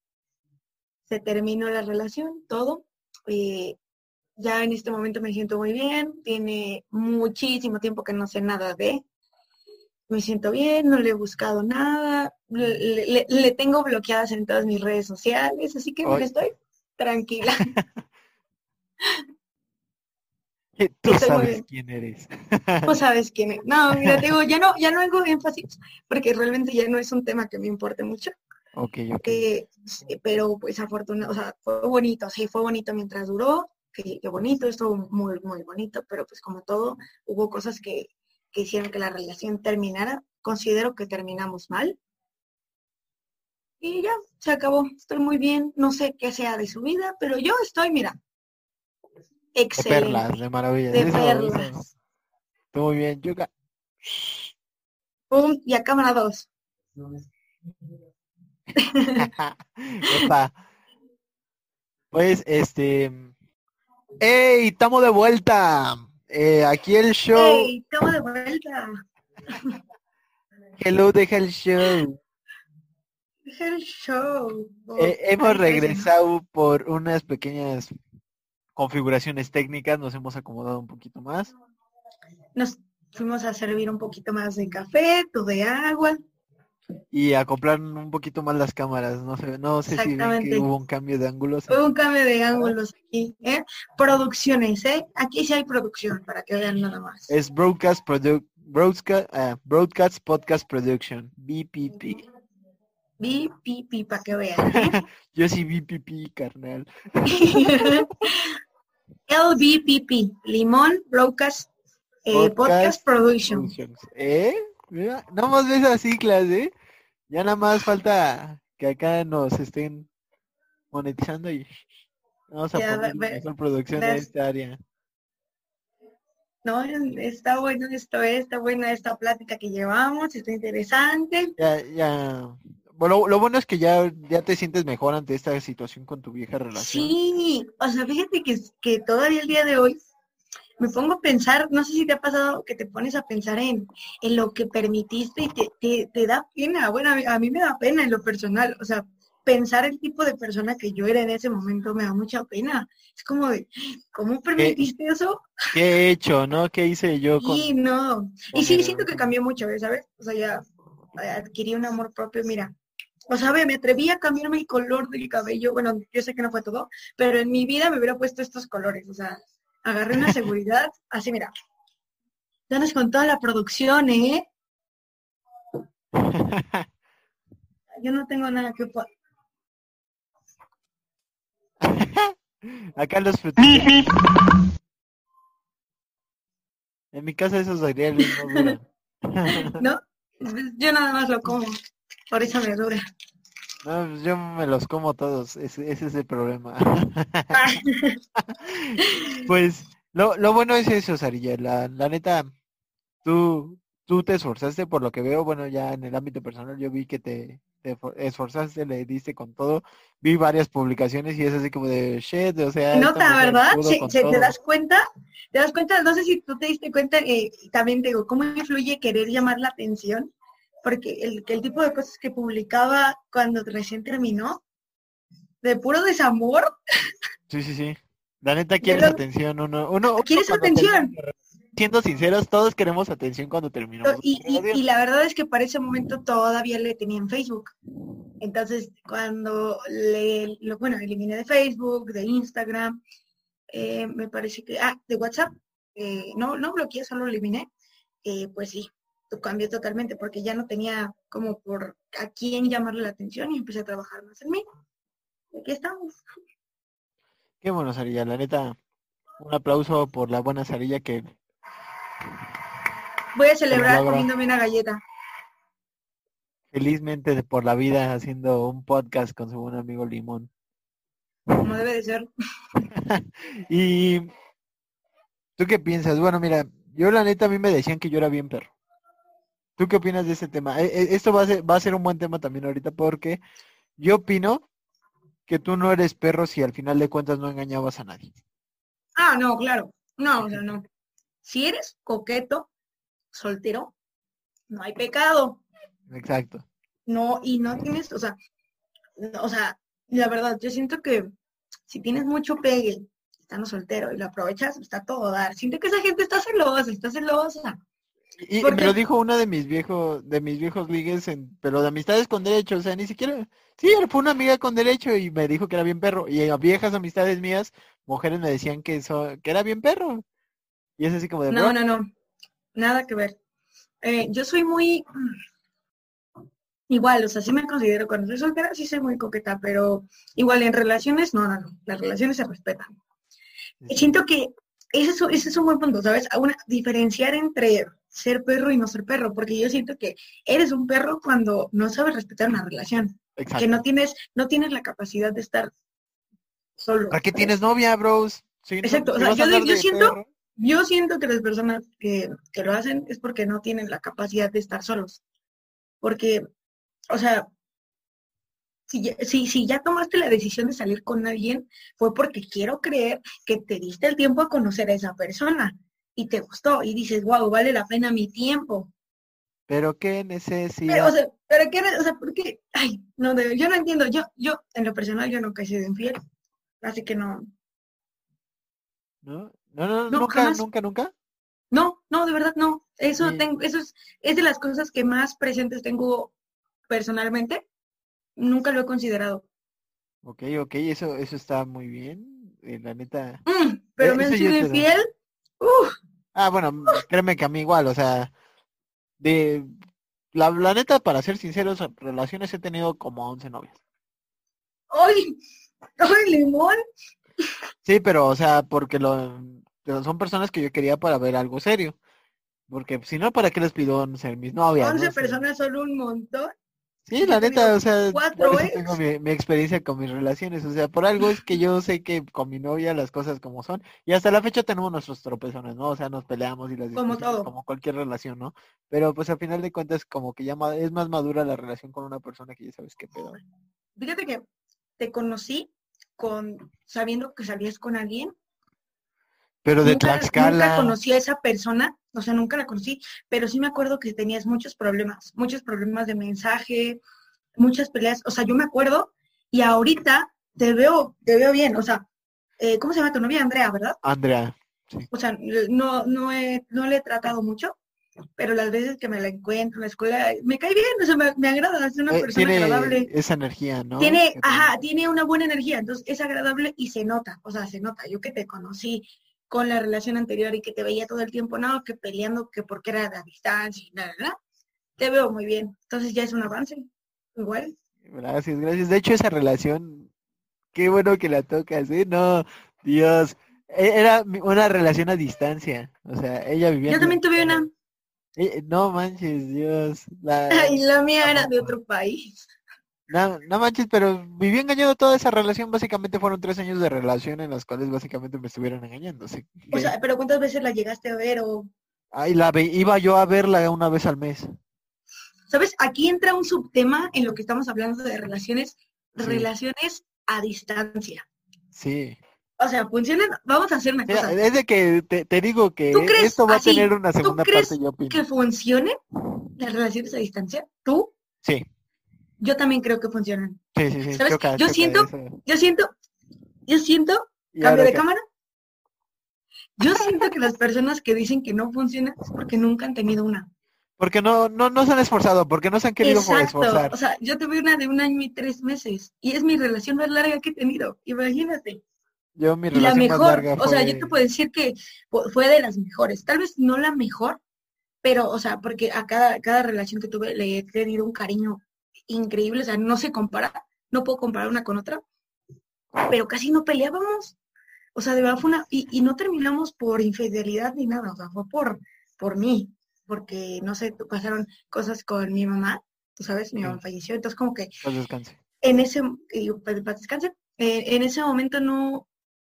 [SPEAKER 2] Se terminó la relación, todo. Eh, ya en este momento me siento muy bien, tiene muchísimo tiempo que no sé nada de. Me siento bien, no le he buscado nada, le, tengo bloqueadas en todas mis redes sociales, así que estoy tranquila.
[SPEAKER 1] Tú sabes quién eres.
[SPEAKER 2] Tú sabes quién es. No, mira, digo, ya no, ya no hago énfasis, porque realmente ya no es un tema que me importe mucho.
[SPEAKER 1] Ok, ok.
[SPEAKER 2] pero pues afortunadamente, o sea, fue bonito, sí, fue bonito mientras duró, que, bonito, estuvo muy, muy bonito, pero pues como todo, hubo cosas que, que hicieron que la relación terminara. Considero que terminamos mal. Y ya, se acabó. Estoy muy bien. No sé qué sea de su vida, pero yo estoy, mira,
[SPEAKER 1] Excelente. De perlas, de maravilla.
[SPEAKER 2] De perlas.
[SPEAKER 1] Muy bien, Yuka.
[SPEAKER 2] Pum, y a cámara dos.
[SPEAKER 1] pues, este... ¡Ey! ¡Estamos de vuelta! Eh, aquí el show.
[SPEAKER 2] ¡Ey! ¡Estamos de vuelta!
[SPEAKER 1] Hello, deja el show.
[SPEAKER 2] Deja el show.
[SPEAKER 1] Eh, hemos regresado por unas pequeñas configuraciones técnicas nos hemos acomodado un poquito más.
[SPEAKER 2] Nos fuimos a servir un poquito más de café, todo de agua.
[SPEAKER 1] Y a comprar un poquito más las cámaras, no sé, no sé si hubo un cambio de ángulos.
[SPEAKER 2] Hubo un cambio de ángulos aquí, ¿eh? Producciones, ¿eh? Aquí sí hay producción, para que vean nada más.
[SPEAKER 1] Es Broadcast, broadcast, uh, broadcast Podcast Production, BPP.
[SPEAKER 2] BPP, para que vean. ¿eh?
[SPEAKER 1] Yo sí BPP, carnal.
[SPEAKER 2] LBPP, Limón Broadcast, eh, Podcast, Production.
[SPEAKER 1] ¿Eh? Mira, nada más ves las siglas, ¿eh? Ya nada más falta que acá nos estén monetizando y vamos a poner mejor producción en esta área.
[SPEAKER 2] No, está bueno esto, está buena esta plática que llevamos, está interesante.
[SPEAKER 1] Ya, ya, bueno, lo bueno es que ya, ya te sientes mejor ante esta situación con tu vieja relación.
[SPEAKER 2] Sí, o sea, fíjate que, que todavía el día de hoy me pongo a pensar, no sé si te ha pasado que te pones a pensar en, en lo que permitiste y te, te, da pena. Bueno, a mí, me da pena en lo personal, o sea, pensar el tipo de persona que yo era en ese momento me da mucha pena. Es como de, ¿cómo permitiste eso?
[SPEAKER 1] ¿Qué he hecho, no? ¿Qué hice yo
[SPEAKER 2] con... Sí, no. Y sí, siento que cambió mucho, ¿sabes? O sea, ya adquirí un amor propio, mira, o sea, me atreví a cambiarme el color del cabello. Bueno, yo sé que no fue todo, pero en mi vida me hubiera puesto estos colores. O sea, agarré una seguridad, así mira. Tienes con toda la producción, ¿eh? Yo no tengo nada que...
[SPEAKER 1] Acá los En mi casa esos sería el mismo.
[SPEAKER 2] no, yo nada más lo como. Por eso me dura.
[SPEAKER 1] No, pues yo me los como todos, ese, es el problema. pues lo, lo bueno es eso, Sarilla, la, la neta, tú tú te esforzaste por lo que veo, bueno, ya en el ámbito personal yo vi que te, te for- esforzaste, le diste con todo, vi varias publicaciones y es así como de shit, o sea,
[SPEAKER 2] Nota, ¿verdad? Sí, sí, ¿Te das cuenta? ¿Te das cuenta? No sé si tú te diste cuenta, eh, también digo, cómo influye querer llamar la atención, porque el, que el tipo de cosas que publicaba cuando recién terminó, de puro desamor,
[SPEAKER 1] Sí, sí, sí. La neta quieres atención, uno, uno, uno
[SPEAKER 2] ¿Quieres atención?
[SPEAKER 1] termina- Siendo sinceros, todos queremos atención cuando terminamos.
[SPEAKER 2] y, y- y la verdad es que para ese momento todavía le tenía en Facebook. Entonces, cuando le, lo, bueno, eliminé de Facebook, de Instagram, eh, me parece que, ah, de WhatsApp, eh, no, no bloqueé, solo eliminé, eh, pues sí, cambió totalmente porque ya no tenía como por a quién llamarle la atención y empecé a trabajar más en mí. Y aquí estamos.
[SPEAKER 1] Qué bueno, Sarilla, la neta, un aplauso por la buena Sarilla que
[SPEAKER 2] Voy a celebrar comiéndome una galleta.
[SPEAKER 1] felizmente por la vida haciendo un podcast con su buen amigo Limón.
[SPEAKER 2] como debe de ser.
[SPEAKER 1] Y ¿tú qué piensas? Bueno, mira, yo la neta a mí me decían que yo era bien perro. ¿Tú qué opinas de ese tema? E- e- Esto va a ser, va a ser un buen tema también ahorita porque yo opino que tú no eres perro si al final de cuentas no engañabas a nadie.
[SPEAKER 2] Ah, no, claro. No, o sea, no. Si eres coqueto, soltero, no hay pecado.
[SPEAKER 1] Exacto.
[SPEAKER 2] No, y no tienes, o sea, no, o sea, la verdad, yo siento que si tienes mucho pegue, estando soltero y lo aprovechas, está todo a dar. Siento que esa gente está celosa, está celosa.
[SPEAKER 1] Y
[SPEAKER 2] Porque-
[SPEAKER 1] me lo dijo una de mis viejos, de mis viejos ligues, en, pero de amistades con derecho, o sea, ni siquiera, sí, fue una amiga con derecho y me dijo que era bien perro. Y a viejas amistades mías, mujeres me decían que eso, que era bien perro. Y es así como de
[SPEAKER 2] No,
[SPEAKER 1] "Bro,
[SPEAKER 2] no, no. Nada que ver. Eh, yo soy muy mm, igual, o sea, sí me considero cuando soy soltera, sí soy muy coqueta, pero igual en relaciones, no, no, no. Las relaciones se respetan. Y siento que ese es, ese es un buen punto, ¿sabes? A Una, diferenciar entre ser perro y no ser perro, porque yo siento que eres un perro cuando no sabes respetar una relación,
[SPEAKER 1] Exacto.
[SPEAKER 2] que no tienes, no tienes la capacidad de estar solo.
[SPEAKER 1] ¿Para qué tienes novia, bros? No,
[SPEAKER 2] Exacto, o sea, yo siento-
[SPEAKER 1] perro,
[SPEAKER 2] Yo siento que las personas que, que lo hacen es porque no tienen la capacidad de estar solos. Porque, o sea, si ya, si, si ya tomaste la decisión de salir con alguien, fue porque quiero creer que te diste el tiempo a conocer a esa persona y te gustó y dices, wow, vale la pena mi tiempo.
[SPEAKER 1] Pero qué
[SPEAKER 2] Pero,
[SPEAKER 1] necesidad.
[SPEAKER 2] o sea, ¿pero qué? O sea, ¿por qué? Ay, no, yo no entiendo. Yo, yo, en lo personal, yo nunca he sido infiel. Así que no,
[SPEAKER 1] ¿No? No, no,
[SPEAKER 2] No,
[SPEAKER 1] nunca,
[SPEAKER 2] jamás.
[SPEAKER 1] nunca, nunca.
[SPEAKER 2] No, no, de verdad no. Eso
[SPEAKER 1] Sí.
[SPEAKER 2] tengo, eso es, es de las cosas que más presentes tengo personalmente. Nunca lo he considerado.
[SPEAKER 1] Ok, ok, eso, eso está muy bien. eh, la neta.
[SPEAKER 2] Mm, pero
[SPEAKER 1] Eh,
[SPEAKER 2] me han sido
[SPEAKER 1] te Ah, bueno, créeme que a mí igual, o sea, de la, la neta, para ser sinceros, relaciones he tenido como 11 novias.
[SPEAKER 2] ¡Ay! ¡Ay, limón!
[SPEAKER 1] Sí, pero, o sea, porque lo, son personas que yo quería para ver algo serio. Porque si no, ¿para qué les pido ser mis novias?
[SPEAKER 2] 11
[SPEAKER 1] no? Sí.
[SPEAKER 2] personas son un montón.
[SPEAKER 1] Sí, la neta, o sea,
[SPEAKER 2] cuatro
[SPEAKER 1] tengo mi, mi experiencia con mis relaciones. O sea, por algo es que yo sé que con mi novia las cosas como son. Y hasta la fecha tenemos nuestros tropezones, ¿no? O sea, nos peleamos y las
[SPEAKER 2] Como todo.
[SPEAKER 1] como cualquier relación, ¿no? Pero pues al final de cuentas como que ya es más madura la relación con una persona que ya sabes qué pedo.
[SPEAKER 2] Fíjate que te conocí con sabiendo que salías con alguien.
[SPEAKER 1] Pero de
[SPEAKER 2] nunca,
[SPEAKER 1] Tlaxcala.
[SPEAKER 2] nunca conocí a esa persona, o sea, nunca la conocí, pero sí me acuerdo que tenías muchos problemas, muchos problemas de mensaje, muchas peleas, o sea, yo me acuerdo y ahorita te veo, te veo bien, o sea, eh, ¿cómo se llama tu novia? Andrea, ¿verdad?
[SPEAKER 1] Andrea.
[SPEAKER 2] O sea, no, no, he, no le he tratado mucho, pero las veces que me la encuentro en la escuela, me cae bien, o sea, me, me agrada, es una
[SPEAKER 1] eh,
[SPEAKER 2] persona
[SPEAKER 1] tiene
[SPEAKER 2] agradable.
[SPEAKER 1] esa energía, ¿no?
[SPEAKER 2] Tiene, ajá, tiene una buena energía, entonces es agradable y se nota, o sea, se nota. Yo que te conocí con la relación anterior y que te veía todo el tiempo, no, que peleando, que porque era a distancia y nada, nada, te veo muy bien. Entonces ya es un avance, igual.
[SPEAKER 1] Gracias, gracias. De hecho, esa relación, qué bueno que la tocas, ¿eh? No, Dios. E- Era una relación a distancia. O sea, ella vivía.
[SPEAKER 2] Yo también tuve una,
[SPEAKER 1] Eh, no manches, Dios. La,
[SPEAKER 2] y la mía era de otro país.
[SPEAKER 1] No, no manches, pero viví engañado toda esa relación. Básicamente fueron tres años de relación en los cuales básicamente me estuvieron engañando. Así
[SPEAKER 2] O sea, pero ¿cuántas veces la llegaste a ver o
[SPEAKER 1] Ay, la ve- iba yo a verla una vez al mes.
[SPEAKER 2] ¿Sabes? Aquí entra un subtema en lo que estamos hablando de relaciones,
[SPEAKER 1] Sí.
[SPEAKER 2] relaciones a distancia.
[SPEAKER 1] Sí.
[SPEAKER 2] O sea, funcionan, vamos a hacer una
[SPEAKER 1] Mira,
[SPEAKER 2] cosa.
[SPEAKER 1] es de que te, te digo que
[SPEAKER 2] ¿Tú crees
[SPEAKER 1] esto va
[SPEAKER 2] así?
[SPEAKER 1] a tener una
[SPEAKER 2] ¿Tú
[SPEAKER 1] segunda
[SPEAKER 2] crees
[SPEAKER 1] parte, yo opino.
[SPEAKER 2] que funcionen las relaciones a distancia? ¿Tú?
[SPEAKER 1] Sí,
[SPEAKER 2] Yo también creo que funcionan.
[SPEAKER 1] sí, sí, sí.
[SPEAKER 2] ¿Sabes?
[SPEAKER 1] choca-
[SPEAKER 2] Yo
[SPEAKER 1] choca
[SPEAKER 2] siento-. Yo siento, yo siento, cambio de
[SPEAKER 1] que-
[SPEAKER 2] cámara. Yo siento que las personas que dicen que no funcionan es porque nunca han tenido una.
[SPEAKER 1] Porque no, no, no se han esforzado, porque no se han querido
[SPEAKER 2] Exacto.
[SPEAKER 1] esforzar.
[SPEAKER 2] O sea, yo tuve una de un año y tres meses y es mi relación más larga que he tenido. Imagínate.
[SPEAKER 1] Yo mi
[SPEAKER 2] Y la
[SPEAKER 1] más
[SPEAKER 2] mejor, o sea, yo te puedo decir que fu- fue de las mejores. Tal vez no la mejor, pero, o sea, porque a cada, cada relación que tuve le he tenido un cariño increíble. O sea, no se compara, no puedo comparar una con otra, pero casi no peleábamos. O sea, de verdad fue una, y, y no terminamos por infidelidad ni nada, o sea, fue por, por mí, porque, no sé, pasaron cosas con mi mamá, tú sabes, mi
[SPEAKER 1] Sí.
[SPEAKER 2] mamá falleció, entonces como que
[SPEAKER 1] Pues descanse.
[SPEAKER 2] en ese, descanse, eh, en ese momento no,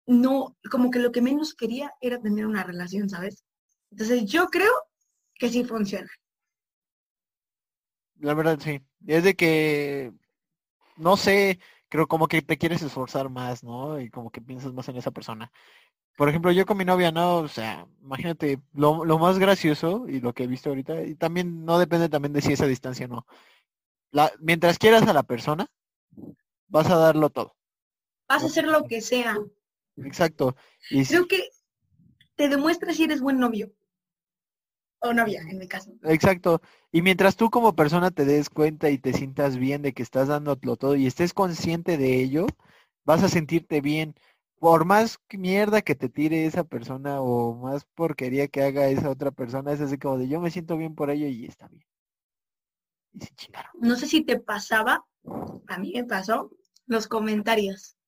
[SPEAKER 2] no, como que lo que menos quería era tener una relación, ¿sabes? Entonces yo creo que sí funciona.
[SPEAKER 1] La verdad, sí. Es de que, no sé, creo como que te quieres esforzar más, ¿no? Y como que piensas más en esa persona. Por ejemplo, yo con mi novia, no, o sea, imagínate, lo, lo más gracioso y lo que he visto ahorita, y también no depende también de si esa distancia o no. La, mientras quieras a la persona, vas a darlo todo.
[SPEAKER 2] Vas a hacer lo que sea.
[SPEAKER 1] Exacto. Y
[SPEAKER 2] Creo que te demuestra si eres buen novio. O novia, en mi caso.
[SPEAKER 1] Exacto. Y mientras tú como persona te des cuenta y te sientas bien de que estás dándolo todo y estés consciente de ello, vas a sentirte bien. Por más mierda que te tire esa persona o más porquería que haga esa otra persona, es así como de yo me siento bien por ello y está bien. Y se chingaron.
[SPEAKER 2] No sé si te pasaba, a mí me pasó, los comentarios.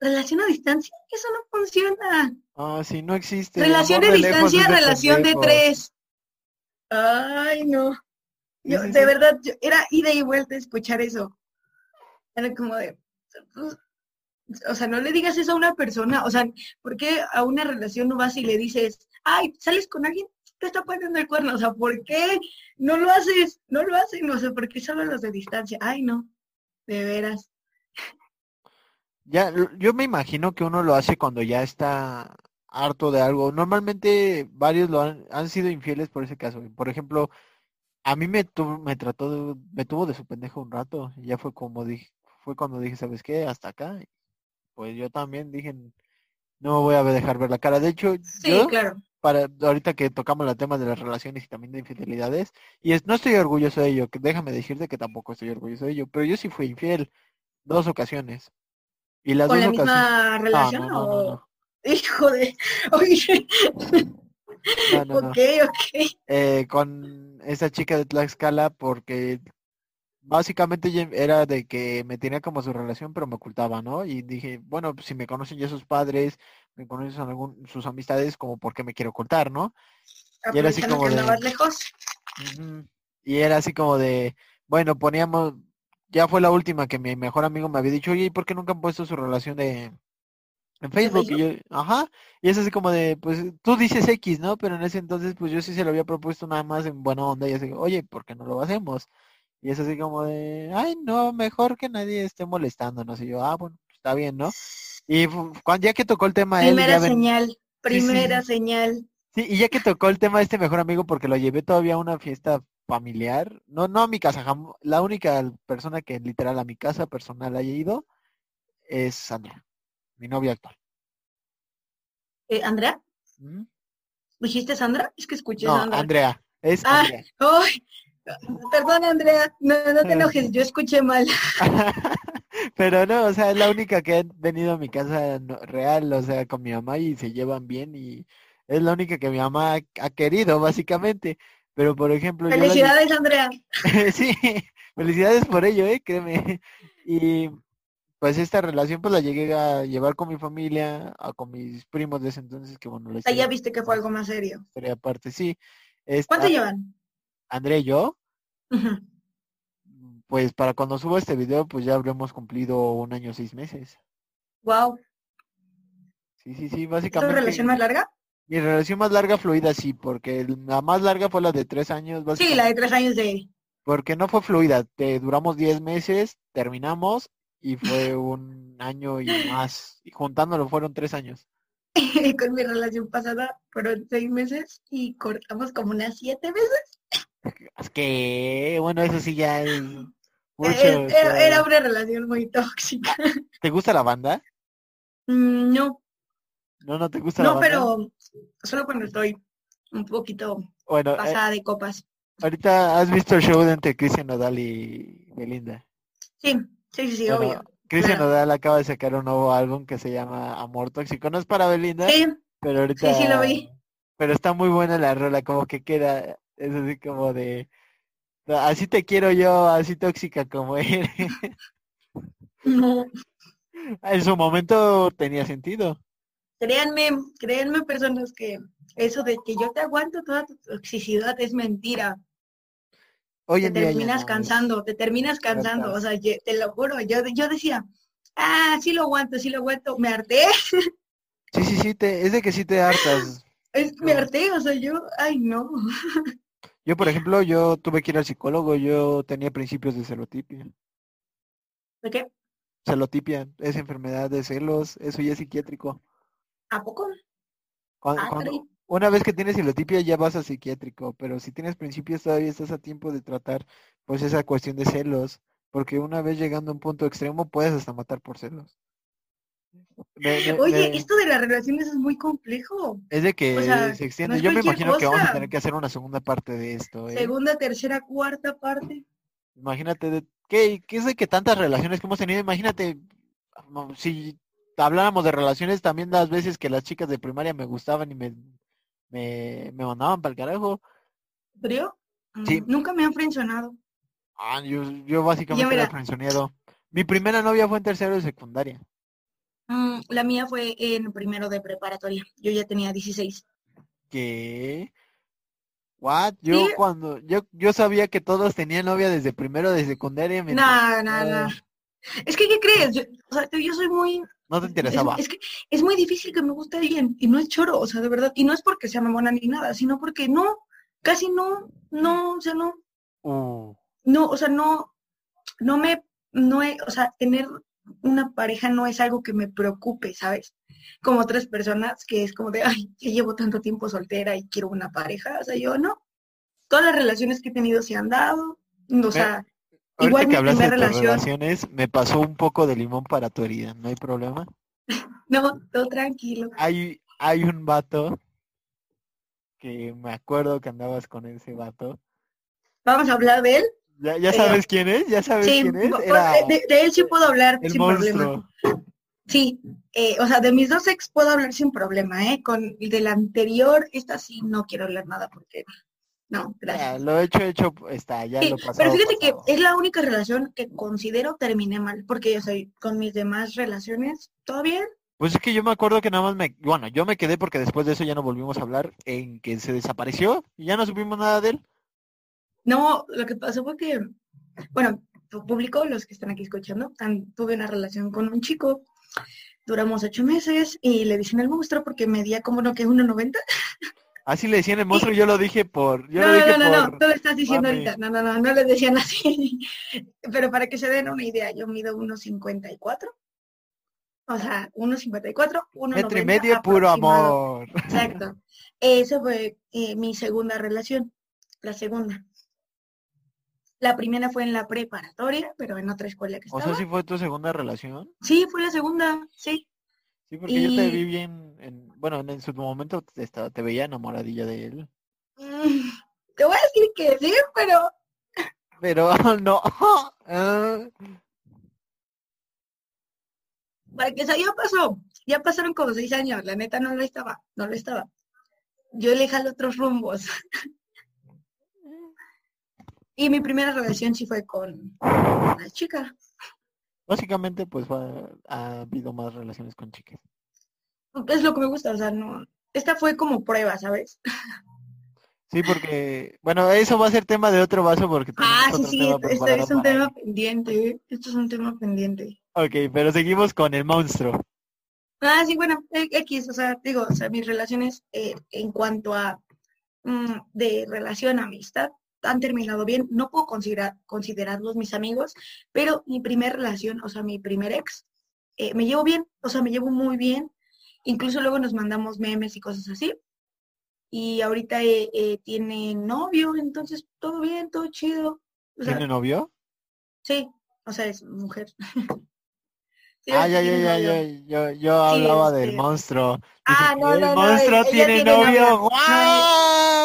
[SPEAKER 2] Relación a distancia, eso no funciona.
[SPEAKER 1] Ah, sí, no existe.
[SPEAKER 2] Relación
[SPEAKER 1] lejos
[SPEAKER 2] distancia,
[SPEAKER 1] de
[SPEAKER 2] relación de tres. Ay, no. Yo, de verdad, yo- era ida y vuelta escuchar eso. Era como de, pues, o sea, no le digas eso a una persona, o sea, ¿por qué a una relación no vas y le dices, ay, sales con alguien? Te está poniendo el cuerno, o sea, ¿por qué no lo haces? No lo hacen, o sea, ¿por qué solo los de distancia? Ay, no, de veras.
[SPEAKER 1] Ya, yo me imagino que uno lo hace cuando ya está harto de algo. Normalmente varios lo han, han sido infieles por ese caso. Por ejemplo, a mí me tuvo, me trató de, me tuvo de su pendejo un rato. Y ya fue como dije, fue cuando dije, ¿sabes qué? Hasta acá. Pues yo también dije, no me voy a dejar ver la cara. De hecho,
[SPEAKER 2] Sí,
[SPEAKER 1] yo,
[SPEAKER 2] claro.
[SPEAKER 1] para ahorita que tocamos el tema de las relaciones y también de infidelidades, y es, no estoy orgulloso de ello, que déjame decirte que tampoco estoy orgulloso de ello, pero yo sí fui infiel dos ocasiones. Y las
[SPEAKER 2] ¿Con
[SPEAKER 1] dos
[SPEAKER 2] la misma relación
[SPEAKER 1] no, no, no,
[SPEAKER 2] o...? Hijo de... Ok, ok.
[SPEAKER 1] Eh, con esa chica de Tlaxcala porque básicamente era de que me tenía como su relación pero me ocultaba, ¿no? Y dije, bueno, pues, si me conocen ya sus padres, me conocen algún, sus amistades, como por qué me quiero ocultar, ¿no? Y era así como de-
[SPEAKER 2] lejos.
[SPEAKER 1] Y era así como de, bueno, poníamos, ya fue la última que mi mejor amigo me había dicho, oye, ¿y por qué nunca han puesto su relación de en Facebook? Y yo, ajá, y es así como de, pues tú dices X, ¿no? Pero en ese entonces, pues yo sí se lo había propuesto nada más en buena onda y así, oye, ¿por qué no lo hacemos? Y es así como de, ay, no, mejor que nadie esté molestándonos. Y yo, ah, bueno, está bien, ¿no? Y cuando ya que tocó el tema él,
[SPEAKER 2] Primera
[SPEAKER 1] ven-
[SPEAKER 2] señal,
[SPEAKER 1] sí.
[SPEAKER 2] primera señal.
[SPEAKER 1] Sí, y ya que tocó el tema de este mejor amigo, porque lo llevé todavía a una fiesta familiar, no, no a mi casa, jam- la única persona que literal a mi casa personal haya ido es Sandra, mi novia actual.
[SPEAKER 2] Eh, ¿Andrea?
[SPEAKER 1] ¿Mm?
[SPEAKER 2] ¿Dijiste Sandra? Es que escuché
[SPEAKER 1] No,
[SPEAKER 2] Sandra.
[SPEAKER 1] Andrea, es
[SPEAKER 2] Ah.
[SPEAKER 1] Andrea.
[SPEAKER 2] Perdón, Andrea, no, no te enojes, yo escuché mal.
[SPEAKER 1] Pero no, o sea, es la única que ha venido a mi casa real, o sea, con mi mamá y se llevan bien y es la única que mi mamá ha querido, básicamente. Pero, por ejemplo, yo la lle-
[SPEAKER 2] Felicidades, Andrea.
[SPEAKER 1] Sí, felicidades por ello, eh, créeme. Y pues esta relación pues la llegué a llevar con mi familia, a, con mis primos de ese entonces, que bueno, la
[SPEAKER 2] ya viste que fue algo más serio.
[SPEAKER 1] historia aparte, sí. Esta-
[SPEAKER 2] ¿Cuánto llevan?
[SPEAKER 1] André y yo, pues para cuando suba este video, pues ya habremos cumplido un año, seis meses.
[SPEAKER 2] Wow.
[SPEAKER 1] Sí, sí, sí,
[SPEAKER 2] ¿Es tu
[SPEAKER 1] básicamente.
[SPEAKER 2] relación más larga?
[SPEAKER 1] Mi relación más larga fluida sí, porque la más larga fue la de tres años.
[SPEAKER 2] Sí, la de tres años de...
[SPEAKER 1] Porque no fue fluida, te duramos diez meses, terminamos y fue un año y más. Y juntándolo fueron tres años.
[SPEAKER 2] Con mi relación pasada fueron seis meses y cortamos como unas siete veces.
[SPEAKER 1] Es que, bueno, eso sí ya es
[SPEAKER 2] eh, era, una relación muy tóxica.
[SPEAKER 1] ¿Te gusta la banda?
[SPEAKER 2] Mm, no.
[SPEAKER 1] No, no te gusta la.
[SPEAKER 2] No, pero solo cuando estoy un poquito bueno, eh, pasada de copas.
[SPEAKER 1] Ahorita has visto el show de entre Cristian Nodal y Belinda.
[SPEAKER 2] Sí, sí, sí, obvio.
[SPEAKER 1] Cristian Nodal acaba de sacar un nuevo álbum que se llama Amor Tóxico. No es para Belinda,
[SPEAKER 2] sí,
[SPEAKER 1] pero ahorita.
[SPEAKER 2] Sí, sí, lo vi.
[SPEAKER 1] Pero está muy buena la rola, como que queda, es así como de Así te quiero yo, así tóxica como eres.
[SPEAKER 2] No.
[SPEAKER 1] En su momento tenía sentido.
[SPEAKER 2] Créanme, créanme personas que eso de que yo te aguanto toda tu toxicidad es mentira.
[SPEAKER 1] Hoy
[SPEAKER 2] te terminas cansando, te terminas cansando, o sea, te lo juro, yo, yo decía, ah, sí lo aguanto, sí lo aguanto, me harté.
[SPEAKER 1] Sí, sí, sí, te, es de que sí te hartas.
[SPEAKER 2] Es, me harté, o sea, yo, ay, no.
[SPEAKER 1] Yo, por ejemplo, yo tuve que ir al psicólogo, yo tenía principios de celotipia.
[SPEAKER 2] ¿De qué?
[SPEAKER 1] Celotipia, es enfermedad de celos, eso ya es psiquiátrico.
[SPEAKER 2] ¿A poco?
[SPEAKER 1] Ah, una vez que tienes celotipia ya vas a psiquiátrico, pero si tienes principios todavía estás a tiempo de tratar pues esa cuestión de celos, porque una vez llegando a un punto extremo puedes hasta matar por celos.
[SPEAKER 2] Oye, esto de las relaciones es muy complejo.
[SPEAKER 1] Es de que se extiende. Yo me imagino que vamos a tener que hacer una segunda parte de esto. ¿eh?
[SPEAKER 2] Segunda, tercera, cuarta parte.
[SPEAKER 1] Imagínate, de, ¿qué, ¿qué es de que tantas relaciones que hemos tenido? Imagínate, si habláramos de relaciones, también las veces que las chicas de primaria me gustaban y me, me, mandaban para el carajo.
[SPEAKER 2] ¿Pero? Sí. Mm, nunca me han frencionado.
[SPEAKER 1] Ah, yo, yo básicamente era frencionado. Mi primera novia fue en tercero de secundaria.
[SPEAKER 2] Mm, la mía fue en primero de preparatoria. Yo ya tenía 16.
[SPEAKER 1] ¿Qué? What? Yo cuando yo yo sabía que todos tenían novia desde primero de secundaria.
[SPEAKER 2] No, no, no. Es que ¿qué crees? Yo, o sea, yo soy muy
[SPEAKER 1] no te interesaba.
[SPEAKER 2] Es, que es muy difícil que me guste alguien y no es choro, o sea, de verdad, y no es porque sea mamona ni nada, sino porque no, casi no, no, o sea, no.
[SPEAKER 1] Uh.
[SPEAKER 2] No, o sea, no no me no he, o sea, tener una pareja no es algo que me preocupe, ¿sabes? Como otras personas que es como de, ay, ya llevo tanto tiempo soltera y quiero una pareja. O sea, yo no. Todas las relaciones que he tenido se han dado. O sea,
[SPEAKER 1] igual que hablas de relaciones, me pasó un poco de limón para tu herida, ¿no hay problema?
[SPEAKER 2] no, todo tranquilo.
[SPEAKER 1] Hay, hay un vato que me acuerdo que andabas con ese vato.
[SPEAKER 2] ¿Vamos a hablar de él?
[SPEAKER 1] ¿Ya, ya sabes quién es? ¿Ya sabes quién es?
[SPEAKER 2] de, él sí puedo hablar sin problema. Sí, eh, o sea, de mis dos ex puedo hablar sin problema, ¿eh? Con el del anterior, esta sí no quiero hablar nada porque no, gracias.
[SPEAKER 1] lo hecho, hecho, está, ya lo pasó.
[SPEAKER 2] Pero fíjate que es la única relación que considero terminé mal, porque yo soy con mis demás relaciones, ¿todo bien?
[SPEAKER 1] Pues es que yo me acuerdo que nada más me, bueno, yo me quedé porque después de eso ya no volvimos a hablar, en que se desapareció y ya no supimos nada de él.
[SPEAKER 2] No, lo que pasó fue que, bueno, público, los que están aquí escuchando, tuve una relación con un chico, duramos ocho meses y le dicen el monstruo porque medía como no que 1,90.
[SPEAKER 1] Así le decían el monstruo, yo lo dije por... Yo
[SPEAKER 2] no,
[SPEAKER 1] lo dije
[SPEAKER 2] no, no, no, no, tú lo estás diciendo ahorita. No, no, no, no le decían así. Pero para que se den una idea, yo mido 1,54. O sea, 1,54, 1,90.
[SPEAKER 1] Metro y medio puro amor.
[SPEAKER 2] Exacto. Esa fue eh, mi segunda relación, la segunda. La primera fue en la preparatoria, pero en otra escuela que estaba.
[SPEAKER 1] O sea, ¿sí fue tu segunda relación?
[SPEAKER 2] Sí, fue la segunda, sí.
[SPEAKER 1] Sí, porque yo te vi bien, en, bueno, en su momento te, estaba, te veía enamoradilla de él.
[SPEAKER 2] Mm, te voy a decir que sí, pero...
[SPEAKER 1] Pero no.
[SPEAKER 2] Para que eso ya pasó, ya pasaron como seis años, la neta no lo estaba, no lo estaba. Yo le jalo otros rumbos. Y mi primera relación sí fue con una chica.
[SPEAKER 1] Básicamente, pues ha habido más relaciones con chicas.
[SPEAKER 2] Es lo que me gusta, o sea, no. Esta fue como prueba, ¿sabes?
[SPEAKER 1] Sí, porque, bueno, eso va a ser tema de otro vaso porque...
[SPEAKER 2] Ah, sí, sí, esto es un tema pendiente, esto es un tema pendiente.
[SPEAKER 1] Ok, pero seguimos con el monstruo.
[SPEAKER 2] Ah, sí, bueno, e- X, o sea, digo, o sea, mis relaciones eh, en cuanto a mm, de relación, amistad, han terminado bien. No puedo considerar, considerarlos mis amigos, pero mi primer relación, o sea, mi primer ex, eh, me llevo bien, o sea, me llevo muy bien. Incluso luego nos mandamos memes y cosas así. Y ahorita eh, eh, tiene novio, entonces todo bien, todo chido. O sea,
[SPEAKER 1] ¿Tiene novio?
[SPEAKER 2] sí, o sea, es mujer. Sí,
[SPEAKER 1] Ah, ya, ya, ya,
[SPEAKER 2] novio.
[SPEAKER 1] ya, yo, yo hablaba del
[SPEAKER 2] este-
[SPEAKER 1] monstruo. Dice
[SPEAKER 2] Ah, no,
[SPEAKER 1] el
[SPEAKER 2] no, no,
[SPEAKER 1] monstruo tiene novio.
[SPEAKER 2] No,